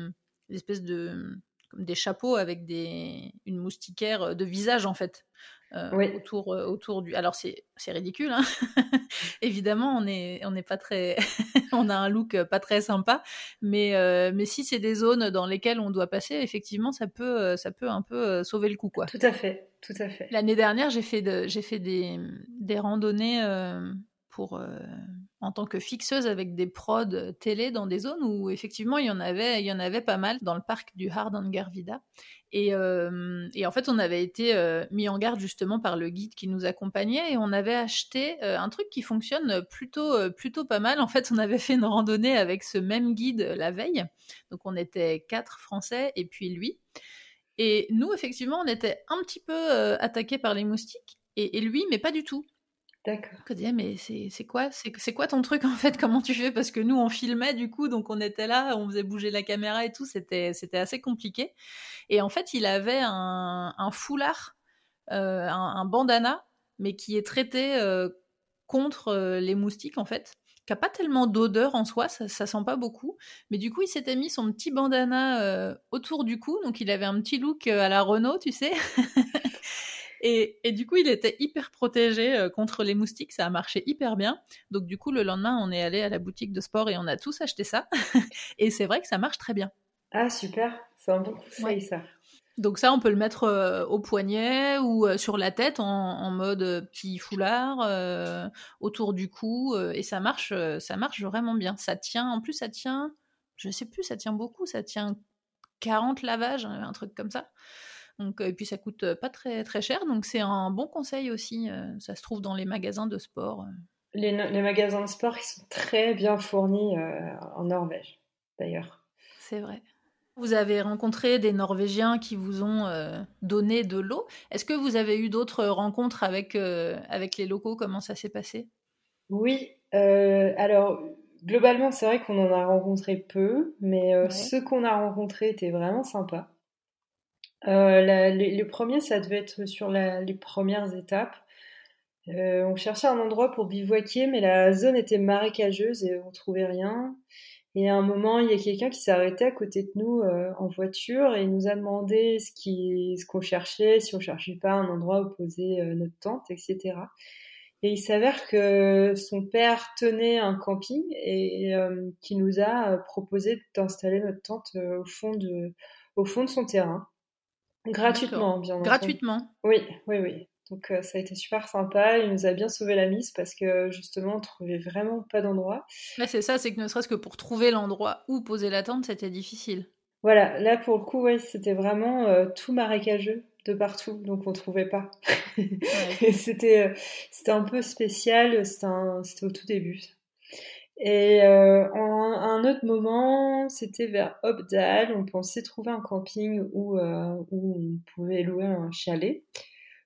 des espèces de comme des chapeaux avec des, une moustiquaire de visage en fait. Euh, autour, euh, autour du. Alors c'est ridicule, hein [laughs] évidemment, on n'est on est pas très, [laughs] on a un look euh, pas très sympa, mais mais si c'est des zones dans lesquelles on doit passer, effectivement, ça peut ça peut un peu sauver le coup, quoi. Tout à fait, tout à fait. L'année dernière, j'ai fait de, j'ai fait des des randonnées pour en tant que fixeuse avec des prods télé dans des zones où effectivement il y en avait, il y en avait pas mal dans le parc du Hardangervidda. Et, euh, et en fait, on avait été euh, mis en garde justement par le guide qui nous accompagnait et on avait acheté euh, un truc qui fonctionne plutôt, plutôt pas mal. En fait, on avait fait une randonnée avec ce même guide la veille. Donc, on était quatre Français et puis lui. Et nous, effectivement, on était un petit peu attaqués par les moustiques et lui, mais pas du tout. D'accord. Je mais c'est quoi C'est quoi ton truc en fait? Comment tu fais? Parce que nous, on filmait du coup, donc on était là, on faisait bouger la caméra et tout, c'était assez compliqué. Et en fait, il avait un, un foulard, euh, un, bandana, mais qui est traité euh, contre euh, les moustiques en fait qui a pas tellement d'odeur en soi, ça, ça, sent pas beaucoup. Mais du coup, il s'était mis son petit bandana autour du cou, donc il avait un petit look à la Renault, tu sais? Et, du coup, il était hyper protégé euh, contre les moustiques, ça a marché hyper bien. Donc du coup, le lendemain, on est allé à la boutique de sport et on a tous acheté ça. [laughs] et c'est vrai que ça marche très bien. Ah super, c'est un bon conseil ça. Donc ça, on peut le mettre euh, au poignet ou euh, sur la tête en, mode petit foulard autour du cou et ça marche, ça marche vraiment bien. Ça tient, en plus ça tient, je sais plus, ça tient beaucoup, ça tient 40 lavages, un truc comme ça. Donc, et puis ça coûte pas très très cher, donc c'est un bon conseil aussi. ça se trouve dans les magasins de sport. Les, les magasins de sport, ils sont très bien fournis en Norvège, d'ailleurs. C'est vrai. Vous avez rencontré des Norvégiens qui vous ont donné de l'eau. Est-ce que vous avez eu d'autres rencontres avec, avec les locaux? Comment ça s'est passé? Oui, alors globalement, c'est vrai qu'on en a rencontré peu, mais ceux qu'on a rencontrés étaient vraiment sympas. Euh, les, premiers, ça devait être sur les premières étapes. Euh, on cherchait un endroit pour bivouaquer, mais la zone était marécageuse et on trouvait rien. Et à un moment, il y a quelqu'un qui s'est arrêté à côté de nous euh, en voiture et il nous a demandé ce qu'on ce qu'on cherchait, si on cherchait pas un endroit où poser notre tente, etc. Et il s'avère que son père tenait un camping et qui nous a proposé d'installer notre tente au fond de, au fond de son terrain. Gratuitement, bien entendu. Gratuitement Oui, oui, oui. Donc euh, ça a été super sympa. Il nous a bien sauvé la mise parce que justement, on trouvait vraiment pas d'endroit. Là, c'est ça, c'est que ne serait-ce que pour trouver l'endroit où poser la tente, c'était difficile. Voilà, là pour le coup, ouais, c'était vraiment euh, tout marécageux de partout, donc on trouvait pas. [laughs] c'était, euh, c'était un peu spécial, c'était au tout début. Et euh, en, un autre moment, c'était vers Obdal. On pensait trouver un camping où, euh, où on pouvait louer un chalet.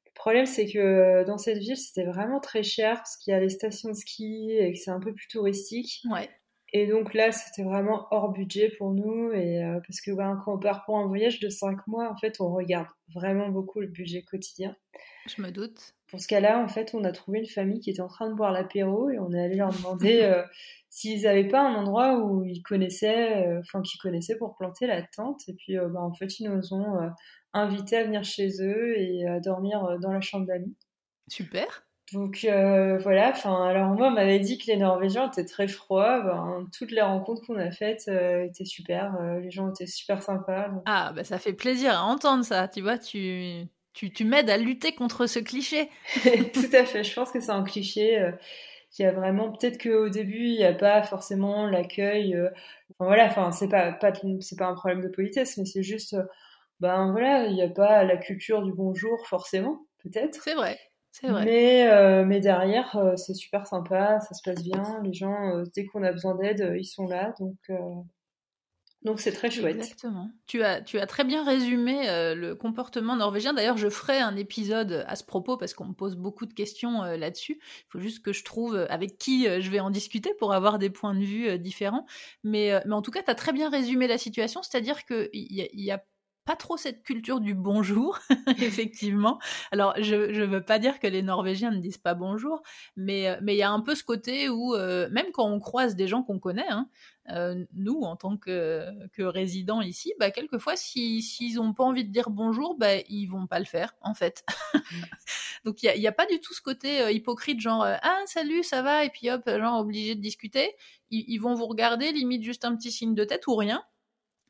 Le problème, c'est que euh, dans cette ville, c'était vraiment très cher parce qu'il y a les stations de ski et que c'est un peu plus touristique. Ouais. Et donc là, c'était vraiment hors budget pour nous. Et euh, parce que ben, quand on part pour un voyage de 5 mois, en fait, on regarde vraiment beaucoup le budget quotidien. Je me doute. Pour ce cas-là, en fait, on a trouvé une famille qui était en train de boire l'apéro et on est allé leur demander euh, [laughs] s'ils n'avaient pas un endroit où ils connaissaient, euh, enfin, qu'ils connaissaient pour planter la tente. Et puis, euh, bah, en fait, ils nous ont invités à venir chez eux et à dormir dans la chambre d'amis. Super. Donc voilà, enfin alors moi on m'avait dit que les Norvégiens étaient très froids, ben, toutes les rencontres qu'on a faites étaient super, les gens étaient super sympas. Ah bah ça fait plaisir à entendre ça, tu vois, tu tu, tu m'aides à lutter contre ce cliché. [laughs] Tout à fait, je pense que c'est un cliché euh, qui a vraiment peut-être qu'au début il n'y a pas forcément l'accueil. Euh, enfin voilà, enfin c'est pas, pas c'est pas un problème de politesse, mais c'est juste euh, ben voilà, il n'y a pas la culture du bonjour forcément, peut-être. C'est vrai. C'est vrai. Mais, mais derrière, c'est super sympa, ça se passe bien. Les gens, dès qu'on a besoin d'aide, ils sont là. Donc, donc c'est très chouette. Exactement. Tu as, tu as très bien résumé euh, le comportement norvégien. D'ailleurs, je ferai un épisode à ce propos parce qu'on me pose beaucoup de questions euh, là-dessus. Il faut juste que je trouve euh, avec qui je vais en discuter pour avoir des points de vue différents. Mais, mais en tout cas, tu as très bien résumé la situation. C'est-à-dire qu'il y, y, a pas trop cette culture du bonjour, [laughs] effectivement. Alors, je ne veux pas dire que les Norvégiens ne disent pas bonjour, mais euh, mais il y a un peu ce côté où, euh, même quand on croise des gens qu'on connaît, hein, euh, nous, en tant que, que résidents ici, bah, quelquefois, s'ils n'ont pas envie de dire bonjour, bah, ils vont pas le faire, en fait. Mmh. [laughs] Donc, il n'y a, a, pas du tout ce côté hypocrite, genre, ah, salut, ça va, et puis hop, genre, obligé de discuter. Ils, ils vont vous regarder, limite juste un petit signe de tête ou rien.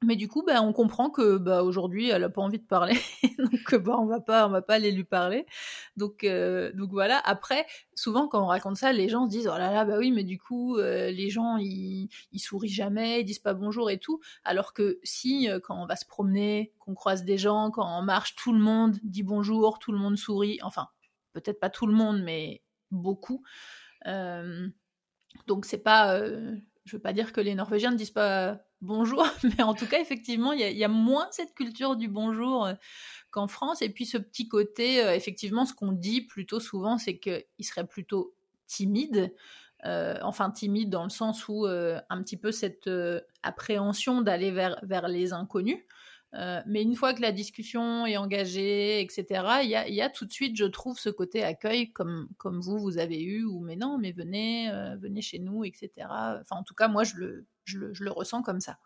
Mais du coup, bah, on comprend que bah, aujourd'hui, elle n'a pas envie de parler, [laughs] donc bah, on va pas, va pas aller lui parler. Donc, euh, donc voilà. Après, souvent quand on raconte ça, les gens se disent oh là là, bah oui, mais du coup, euh, les gens ils, ils sourient jamais, ils disent pas bonjour et tout. Alors que si euh, quand on va se promener, qu'on croise des gens, quand on marche, tout le monde dit bonjour, tout le monde sourit. Enfin, peut-être pas tout le monde, mais beaucoup. donc c'est pas, je veux pas dire que les Norvégiens ne disent pas bonjour, [laughs] mais en tout cas, effectivement, il y, a moins cette culture du bonjour euh, qu'en France. Et puis ce petit côté, euh, effectivement, ce qu'on dit plutôt souvent, c'est qu'il serait plutôt timide. Euh, enfin timide dans le sens où un petit peu cette appréhension d'aller vers, vers les inconnus. Mais une fois que la discussion est engagée, etc., il y a, y a, tout de suite, je trouve, ce côté accueil comme, comme vous, vous avez eu, ou mais non, mais venez, venez chez nous, etc. Enfin, en tout cas, moi, je le, je le, ressens comme ça.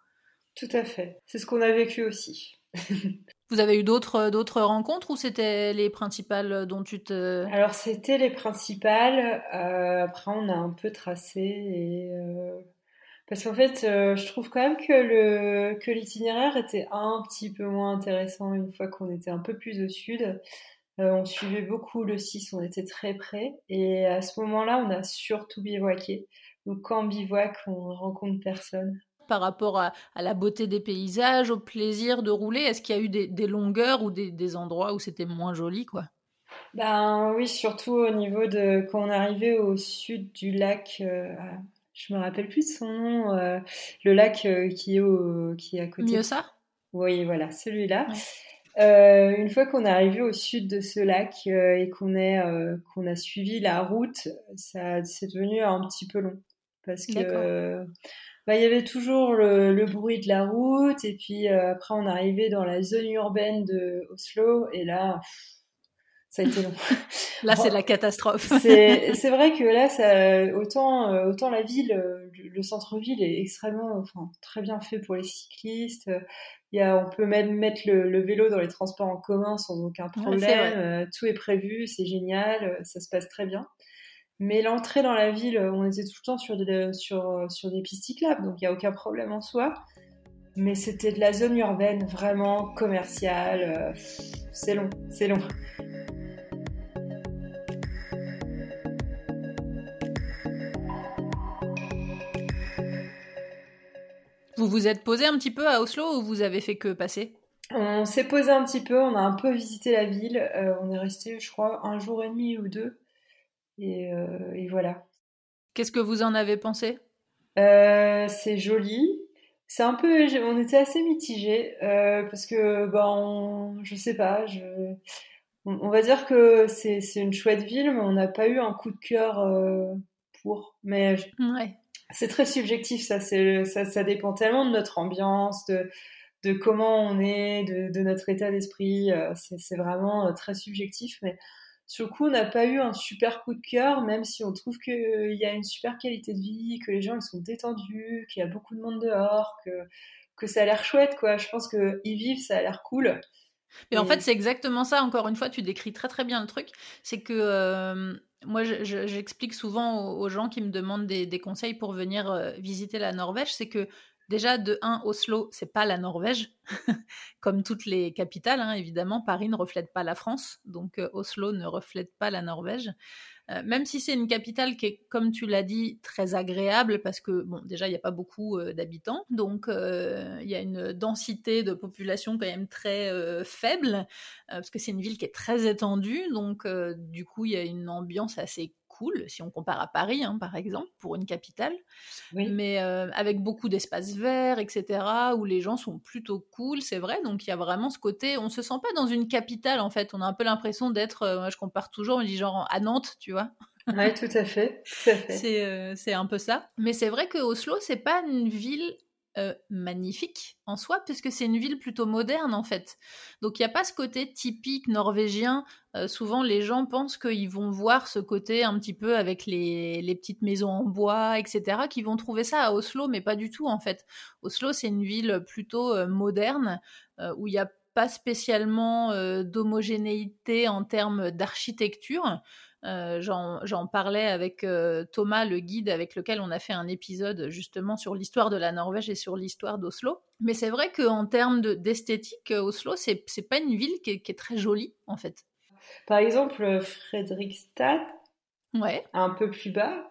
Tout à fait. C'est ce qu'on a vécu aussi. [laughs] Vous avez eu d'autres d'autres rencontres ou c'était les principales dont tu te... Alors c'était les principales. Euh, après on a un peu tracé et euh, parce qu'en fait euh, je trouve quand même que le que l'itinéraire était un petit peu moins intéressant une fois qu'on était un peu plus au sud. on suivait beaucoup le 6, on était très près et à ce moment-là on a surtout bivouaqué. Donc quand on bivouac, on rencontre personne. Par rapport à, la beauté des paysages, au plaisir de rouler, est-ce qu'il y a eu des, longueurs ou des, endroits où c'était moins joli, quoi? Ben oui, surtout au niveau de quand on arrivait au sud du lac. Euh, je me rappelle plus de son nom. Euh, le lac euh, qui est au, qui est à côté. Oui, voilà, celui-là. une fois qu'on est arrivé au sud de ce lac et qu'on qu'on a suivi la route, ça c'est devenu un petit peu long parce que bah, il y avait toujours le, bruit de la route et puis euh, après on arrivait dans la zone urbaine de Oslo et là ça a été long. là c'est la catastrophe. [laughs] c'est vrai que là ça autant euh, autant la ville le centre-ville est extrêmement enfin très bien fait pour les cyclistes. Il y a, on peut même mettre le, vélo dans les transports en commun sans aucun problème. Euh, tout est prévu, c'est génial, ça se passe très bien. Mais l'entrée dans la ville, on était tout le temps sur des, sur, sur des pistes cyclables, donc il n'y a aucun problème en soi. Mais c'était de la zone urbaine vraiment commerciale. Euh, c'est long, c'est long. Vous vous êtes posé un petit peu à Oslo ou vous avez fait que passer? On s'est posé un petit peu, on a un peu visité la ville. Euh, on est resté, je crois, un jour et demi ou deux. Euh, et, voilà. Qu'est-ce que vous en avez pensé? Euh, C'est joli. C'est un peu, on était assez mitigés euh, parce que, ben, je sais pas, je, on, va dire que c'est une chouette ville, mais on n'a pas eu un coup de cœur pour. Mais ouais. C'est très subjectif, ça, ça, dépend tellement de notre ambiance, de, comment on est, de, notre état d'esprit. c'est vraiment très subjectif, mais sur le coup, on n'a pas eu un super coup de cœur, même si on trouve qu'il y a une super qualité de vie, que les gens ils sont détendus, qu'il y a beaucoup de monde dehors, que, que ça a l'air chouette, quoi. Je pense qu'ils vivent, ça a l'air cool. Mais en fait, c'est exactement ça. Encore une fois, tu décris très très bien le truc. C'est que euh, moi, j'explique souvent aux, gens qui me demandent des, conseils pour venir euh, visiter la Norvège, c'est que Déjà, de 1, Oslo, c'est pas la Norvège, [laughs] comme toutes les capitales, hein, évidemment. Paris ne reflète pas la France, donc euh, Oslo ne reflète pas la Norvège. Euh, même si c'est une capitale qui est, comme tu l'as dit, très agréable, parce que, bon, déjà, il n'y a pas beaucoup euh, d'habitants, donc il y a une densité de population quand même très faible, parce que c'est une ville qui est très étendue, donc du coup, il y a une ambiance assez cool, si on compare à Paris, hein, par exemple, pour une capitale, mais euh, avec beaucoup d'espaces verts, etc., où les gens sont plutôt cool, c'est vrai. Donc il y a vraiment ce côté, on se sent pas dans une capitale, en fait. On a un peu l'impression d'être, euh, moi je compare toujours, on dit genre à Nantes, tu vois. Oui, tout à fait. fait. [laughs] c'est, euh, c'est un peu ça. Mais c'est vrai que Oslo, c'est pas une ville euh, magnifique en soi, puisque c'est une ville plutôt moderne en fait. Donc il n'y a pas ce côté typique norvégien. Euh, souvent les gens pensent qu'ils vont voir ce côté un petit peu avec les, petites maisons en bois, etc., qu'ils vont trouver ça à Oslo, mais pas du tout en fait. Oslo c'est une ville plutôt euh, moderne, où il n'y a pas spécialement d'homogénéité en termes d'architecture. Euh, j'en parlais avec euh, Thomas, le guide avec lequel on a fait un épisode justement sur l'histoire de la Norvège et sur l'histoire d'Oslo. Mais c'est vrai qu'en termes d'esthétique, Oslo, c'est pas une ville qui est, très jolie en fait. Par exemple, Fredrikstad, ouais. un peu plus bas,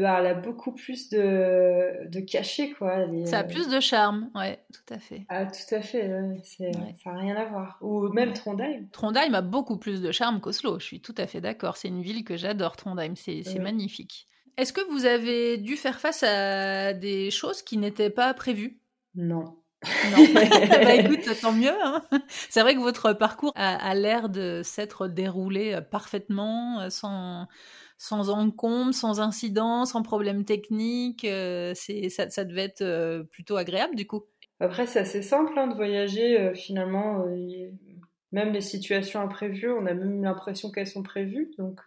ben, elle a beaucoup plus de, de cachet, quoi. ça a euh, plus de charme, ouais, tout à fait. Ah, tout à fait, ça n'a rien à voir. Ou même Trondheim. Trondheim a beaucoup plus de charme qu'Oslo, je suis tout à fait d'accord. C'est une ville que j'adore, Trondheim, c'est magnifique. Est-ce que vous avez dû faire face à des choses qui n'étaient pas prévues? Non. Non, [laughs] [laughs] bah écoute, tant mieux. Hein. C'est vrai que votre parcours a l'air de s'être déroulé euh, parfaitement, euh, sans, sans encombre, sans incident, sans problème technique. Euh, c'est ça, devait être euh, plutôt agréable du coup. Après, c'est assez simple hein, de voyager. Euh, finalement, même les situations imprévues, on a même l'impression qu'elles sont prévues. Donc,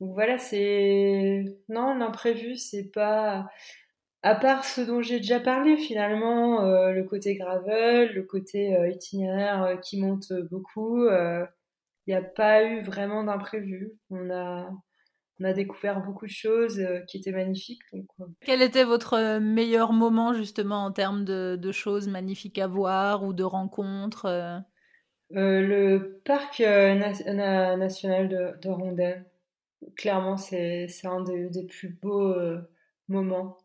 donc voilà, c'est non l'imprévu, c'est pas à part ce dont j'ai déjà parlé finalement, le côté gravel, le côté itinéraire qui monte beaucoup. Il n'y a pas eu vraiment d'imprévu. On a on a découvert beaucoup de choses euh, qui étaient magnifiques. Donc, euh. Quel était votre euh, meilleur moment justement en termes de, choses magnifiques à voir ou de rencontres Le parc national de, de clairement, c'est un des, plus beaux moments.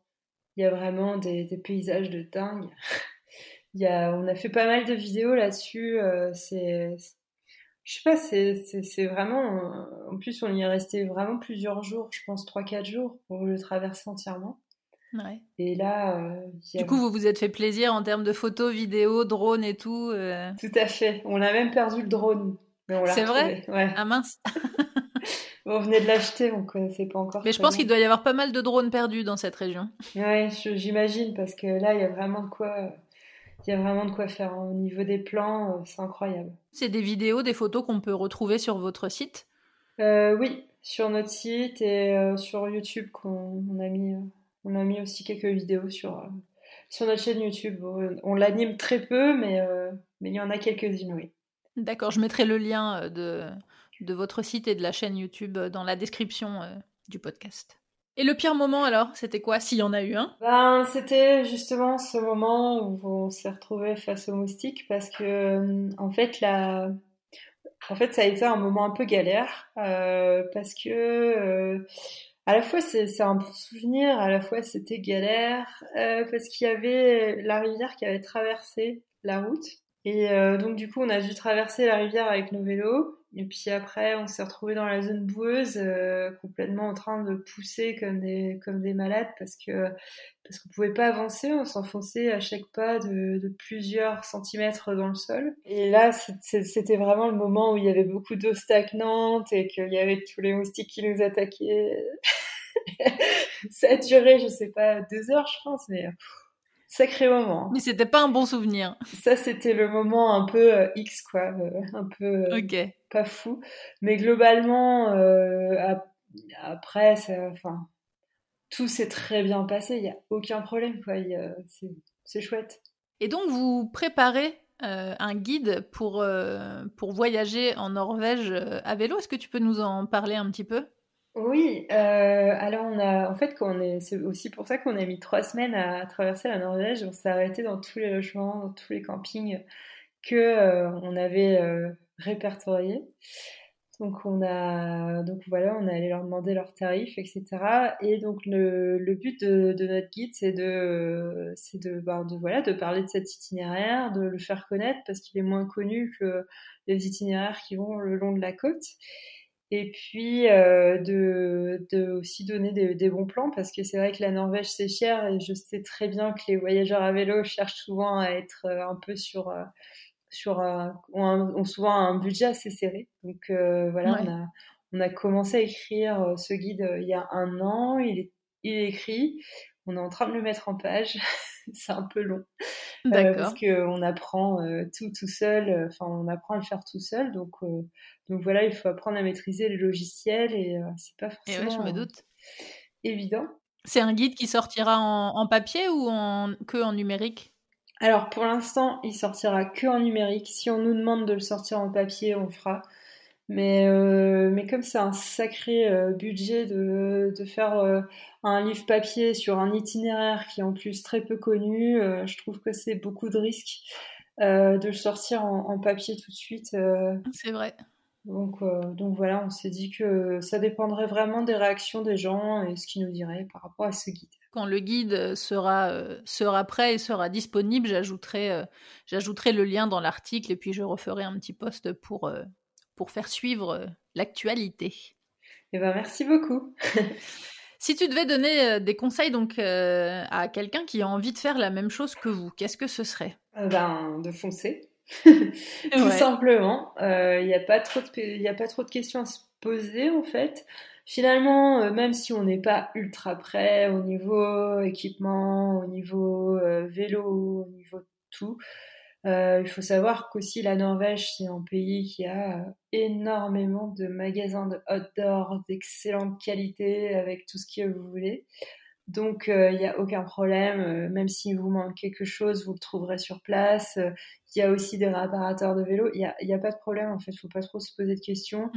Il y a vraiment des, paysages de dingue. [laughs] Il y a, on a fait pas mal de vidéos là-dessus. c'est je sais pas, c'est vraiment. En plus, on y est resté vraiment plusieurs jours, je pense 3-4 jours pour le traverser entièrement. Ouais. Et là. Euh, du coup, vous vous êtes fait plaisir en termes de photos, vidéos, drones et tout euh. Tout à fait. On a même perdu le drone. C'est vrai ouais. Ah mince [laughs] [laughs] On venait de l'acheter, on connaissait pas encore. Mais je pense qu'il doit y avoir pas mal de drones perdus dans cette région. Ouais, j'imagine, parce que là, il y a vraiment de quoi il y a vraiment de quoi faire. Au niveau des plans, euh, c'est incroyable. C'est des vidéos, des photos qu'on peut retrouver sur votre site? Euh, Oui, sur notre site et euh, sur YouTube, qu'on a mis, on a mis aussi quelques vidéos sur, sur notre chaîne YouTube. On l'anime très peu, mais, mais il y en a quelques-unes, oui. D'accord, je mettrai le lien de, de votre site et de la chaîne YouTube dans la description du podcast. Et le pire moment alors, c'était quoi s'il y en a eu un? Ben c'était justement ce moment où on s'est retrouvé face aux moustiques parce que euh, en fait la en fait ça a été un moment un peu galère euh, parce que euh, à la fois c'est un bon souvenir, à la fois c'était galère parce qu'il y avait la rivière qui avait traversé la route. Et donc du coup on a dû traverser la rivière avec nos vélos et puis après, on s'est retrouvé dans la zone boueuse, euh, complètement en train de pousser comme des comme des malades parce que parce qu'on pouvait pas avancer, on s'enfonçait à chaque pas de, de, plusieurs centimètres dans le sol. Et là, c'était vraiment le moment où il y avait beaucoup d'eau stagnante et qu'il y avait tous les moustiques qui nous attaquaient. [laughs] Ça a duré, je sais pas, deux heures, je pense, mais sacré moment. Mais c'était pas un bon souvenir. Ça, c'était le moment un peu euh, X, quoi, euh, un peu euh, pas fou. Mais globalement, après, enfin, tout s'est très bien passé. Il y a aucun problème, quoi. C'est chouette. Et donc, vous préparez un guide pour, pour voyager en Norvège à vélo. Est-ce que tu peux nous en parler un petit peu? Oui, euh, alors on a, en fait, est, c'est aussi pour ça qu'on a mis trois semaines à traverser la Norvège. On s'est arrêté dans tous les logements, dans tous les campings que euh, on avait euh, répertoriés. Donc on a, donc voilà, on est allé leur demander leurs tarifs, etc. Et donc le, le but de, de, notre guide, c'est de, c'est de, ben, de, voilà, de parler de cet itinéraire, de le faire connaître parce qu'il est moins connu que les itinéraires qui vont le long de la côte et puis euh, de, de, aussi donner des, des, bons plans parce que c'est vrai que la Norvège c'est cher et je sais très bien que les voyageurs à vélo cherchent souvent à être euh, un peu sur euh, sur ont, souvent un budget assez serré. Donc voilà on a on a commencé à écrire ce guide il y a un an. Il est il est écrit on est en train de le mettre en page. [laughs] c'est un peu long. D'accord. parce qu'on apprend tout tout seul, enfin on apprend à le faire tout seul. Donc, donc voilà, il faut apprendre à maîtriser les logiciels et c'est pas forcément je me doute. évident. C'est un guide qui sortira en, papier ou en, que en numérique? Alors pour l'instant, il sortira que en numérique. Si on nous demande de le sortir en papier, on fera. Mais, euh, mais comme c'est un sacré euh, budget de, de faire euh, un livre papier sur un itinéraire qui est en plus très peu connu, je trouve que c'est beaucoup de risques de le sortir en, en, papier tout de suite. c'est vrai. Donc, donc voilà, on s'est dit que ça dépendrait vraiment des réactions des gens et ce qu'ils nous diraient par rapport à ce guide. Quand le guide sera, sera prêt et sera disponible, j'ajouterai, j'ajouterai le lien dans l'article et puis je referai un petit post pour, pour faire suivre l'actualité. Eh ben, merci beaucoup. [laughs] si tu devais donner des conseils donc à quelqu'un qui a envie de faire la même chose que vous, qu'est-ce que ce serait? Ben de foncer. [laughs] Tout simplement. Il euh, n'y a, pas trop de, a pas trop de questions à se poser en fait. Finalement, euh, même si on n'est pas ultra prêt au niveau équipement, au niveau euh, vélo, au niveau tout, il faut savoir qu'aussi la Norvège, c'est un pays qui a énormément de magasins de outdoor d'excellente qualité avec tout ce que vous voulez. Donc, il n'y a aucun problème. même s'il vous manque quelque chose, vous le trouverez sur place. Il y a aussi des réparateurs de vélos. Il n'y a, y a, pas de problème, en fait. Il ne faut pas trop se poser de questions.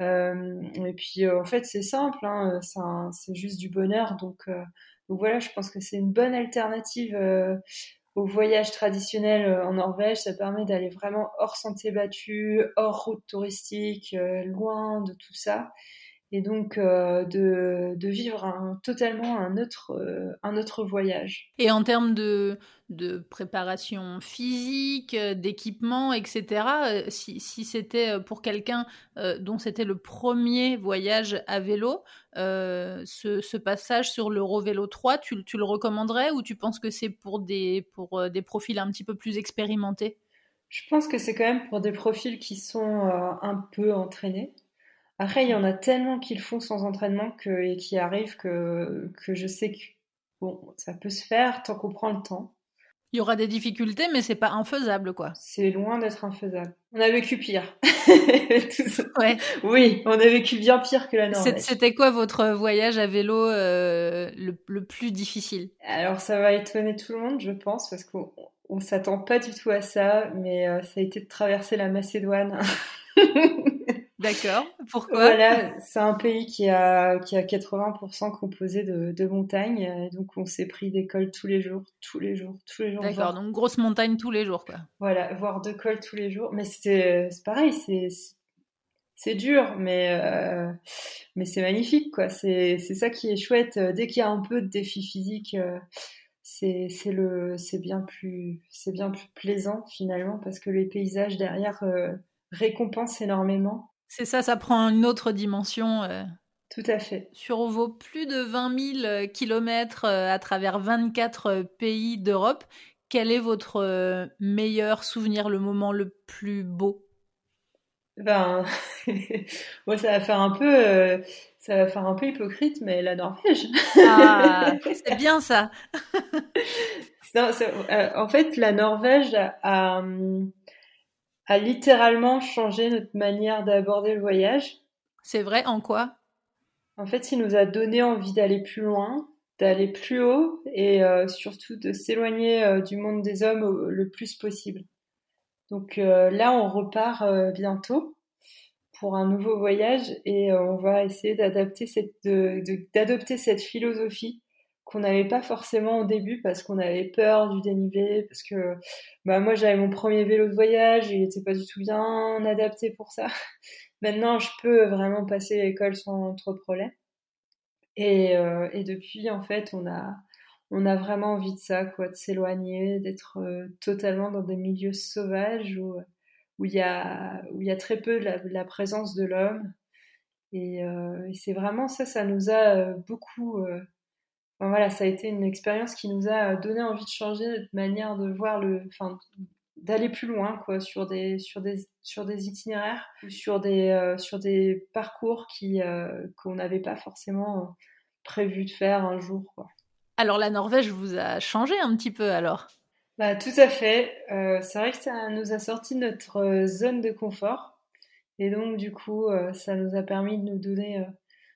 Euh, et puis, euh, en fait, c'est simple. Hein, c'est juste du bonheur. Donc, euh, donc, voilà, je pense que c'est une bonne alternative au voyage traditionnel en Norvège. Ça permet d'aller vraiment hors sentier battu, hors route touristique, loin de tout ça et donc euh, de, de, vivre un, totalement un autre, euh, un autre voyage. Et en termes de, de préparation physique, d'équipement, etc., euh, si, si c'était pour quelqu'un dont c'était le premier voyage à vélo, ce, ce, passage sur l'Eurovélo 3, tu, tu, le recommanderais ou tu penses que c'est pour des, pour des profils un petit peu plus expérimentés? Je pense que c'est quand même pour des profils qui sont un peu entraînés. Après, il y en a tellement qui le font sans entraînement que, et qui arrivent que, que je sais que bon, ça peut se faire tant qu'on prend le temps. Il y aura des difficultés, mais c'est pas infaisable, quoi. C'est loin d'être infaisable. On a vécu pire. [laughs] ouais. Oui, on a vécu bien pire que la Norvège. C'était quoi votre voyage à vélo euh, le, le, plus difficile? Alors, ça va étonner tout le monde, je pense, parce qu'on on, s'attend pas du tout à ça, mais euh, ça a été de traverser la Macédoine. [laughs] D'accord. Pourquoi? Voilà, c'est un pays qui a, qui a 80% composé de, de montagnes. Donc, on s'est pris des cols tous les jours, tous les jours, tous les jours. D'accord, donc grosse montagne tous les jours, quoi. Voilà, voire deux cols tous les jours. Mais c'est pareil, c'est c'est dur, mais euh, mais c'est magnifique, quoi. C'est ça qui est chouette. Dès qu'il y a un peu de défi physique, euh, c'est le c'est bien plus c'est bien plus plaisant finalement parce que les paysages derrière euh, récompensent énormément. C'est ça, ça prend une autre dimension. Euh, Tout à fait. Sur vos plus de 20 000 kilomètres euh, à travers 24 euh, pays d'Europe, quel est votre meilleur souvenir, le moment le plus beau? Ben, [laughs] moi, ça va faire un peu, ça va faire un peu hypocrite, mais la Norvège. Ah, [laughs] c'est bien ça. en fait, la Norvège a, hum, a littéralement changé notre manière d'aborder le voyage. C'est vrai, en quoi? En fait, il nous a donné envie d'aller plus loin, d'aller plus haut et euh, surtout de s'éloigner euh, du monde des hommes le plus possible. Donc euh, là, on repart bientôt pour un nouveau voyage et on va essayer d'adapter cette, d'adopter cette philosophie qu'on n'avait pas forcément au début parce qu'on avait peur du dénivelé, parce que bah, moi j'avais mon premier vélo de voyage et il n'était pas du tout bien adapté pour ça. [laughs] Maintenant je peux vraiment passer l'école sans trop de problèmes. Et, euh, et, depuis en fait on a, on a vraiment envie de ça, quoi, de s'éloigner, d'être euh, totalement dans des milieux sauvages où, il y a, où il y a très peu la, la présence de l'homme. Euh, et c'est vraiment ça, ça nous a beaucoup voilà, ça a été une expérience qui nous a donné envie de changer notre manière de voir le, enfin, d'aller plus loin, quoi, sur des, sur des, sur des itinéraires, sur des, euh, sur des parcours qui, euh, qu'on n'avait pas forcément prévu de faire un jour, quoi. Alors la Norvège vous a changé un petit peu alors? Bah, Tout à fait. Euh, c'est vrai que ça nous a sorti de notre euh, zone de confort. Et donc du coup, euh, ça nous a permis de nous donner,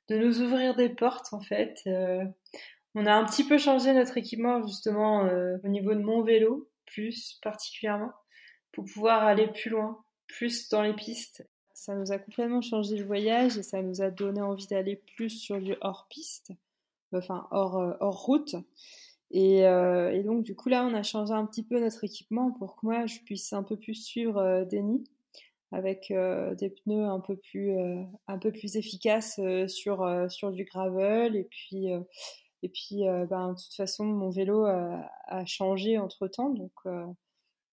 de nous ouvrir des portes en fait. On a un petit peu changé notre équipement justement au niveau de mon vélo, plus particulièrement, pour pouvoir aller plus loin, plus dans les pistes. Ça nous a complètement changé le voyage et ça nous a donné envie d'aller plus sur du hors piste enfin hors, euh, hors route. Euh, et, donc, du coup, là, on a changé un petit peu notre équipement pour que moi, je puisse un peu plus suivre euh, Denis avec des pneus un peu plus, un peu plus efficaces sur, sur du gravel. Et puis, et puis ben, de toute façon, mon vélo a, changé entre temps. Donc,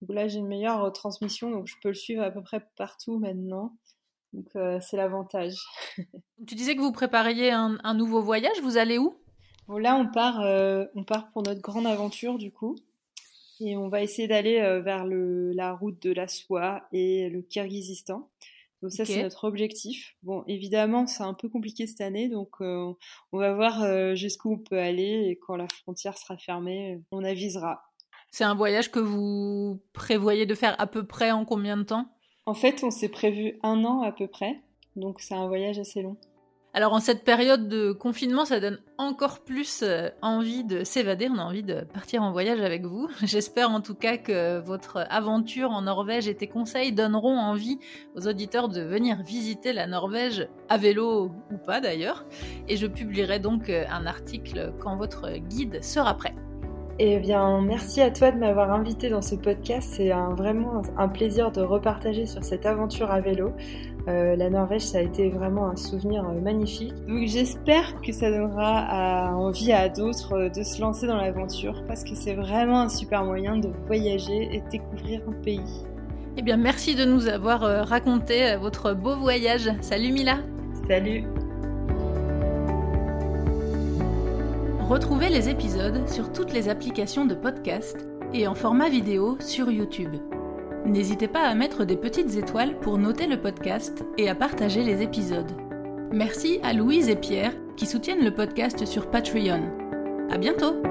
là, j'ai une meilleure transmission, donc je peux le suivre à peu près partout maintenant. Donc, c'est l'avantage. [laughs] tu disais que vous prépariez un nouveau voyage. Vous allez où? Là, on part, euh, on part pour notre grande aventure du coup. Et on va essayer d'aller euh, vers le, la route de la soie et le Kirghizistan. Donc ça, c'est notre objectif. Bon, évidemment, c'est un peu compliqué cette année, donc euh, on va voir jusqu'où on peut aller et quand la frontière sera fermée, on avisera. C'est un voyage que vous prévoyez de faire à peu près en combien de temps? En fait, on s'est prévu un an à peu près, donc c'est un voyage assez long. Alors en cette période de confinement, ça donne encore plus euh, envie de s'évader, on a envie de partir en voyage avec vous. [laughs] J'espère en tout cas que votre aventure en Norvège et tes conseils donneront envie aux auditeurs de venir visiter la Norvège à vélo ou pas d'ailleurs. Et je publierai donc euh, un article quand votre guide sera prêt. Eh bien, merci à toi de m'avoir invité dans ce podcast. C'est vraiment un plaisir de repartager sur cette aventure à vélo. Euh, la Norvège, ça a été vraiment un souvenir euh, magnifique. Donc j'espère que ça donnera envie à d'autres euh, de se lancer dans l'aventure parce que c'est vraiment un super moyen de voyager et de découvrir un pays. Eh bien, merci de nous avoir raconté votre beau voyage. Salut Mila. Salut. Retrouvez les épisodes sur toutes les applications de podcast et en format vidéo sur YouTube. N'hésitez pas à mettre des petites étoiles pour noter le podcast et à partager les épisodes. Merci à Louise et Pierre qui soutiennent le podcast sur Patreon. À bientôt!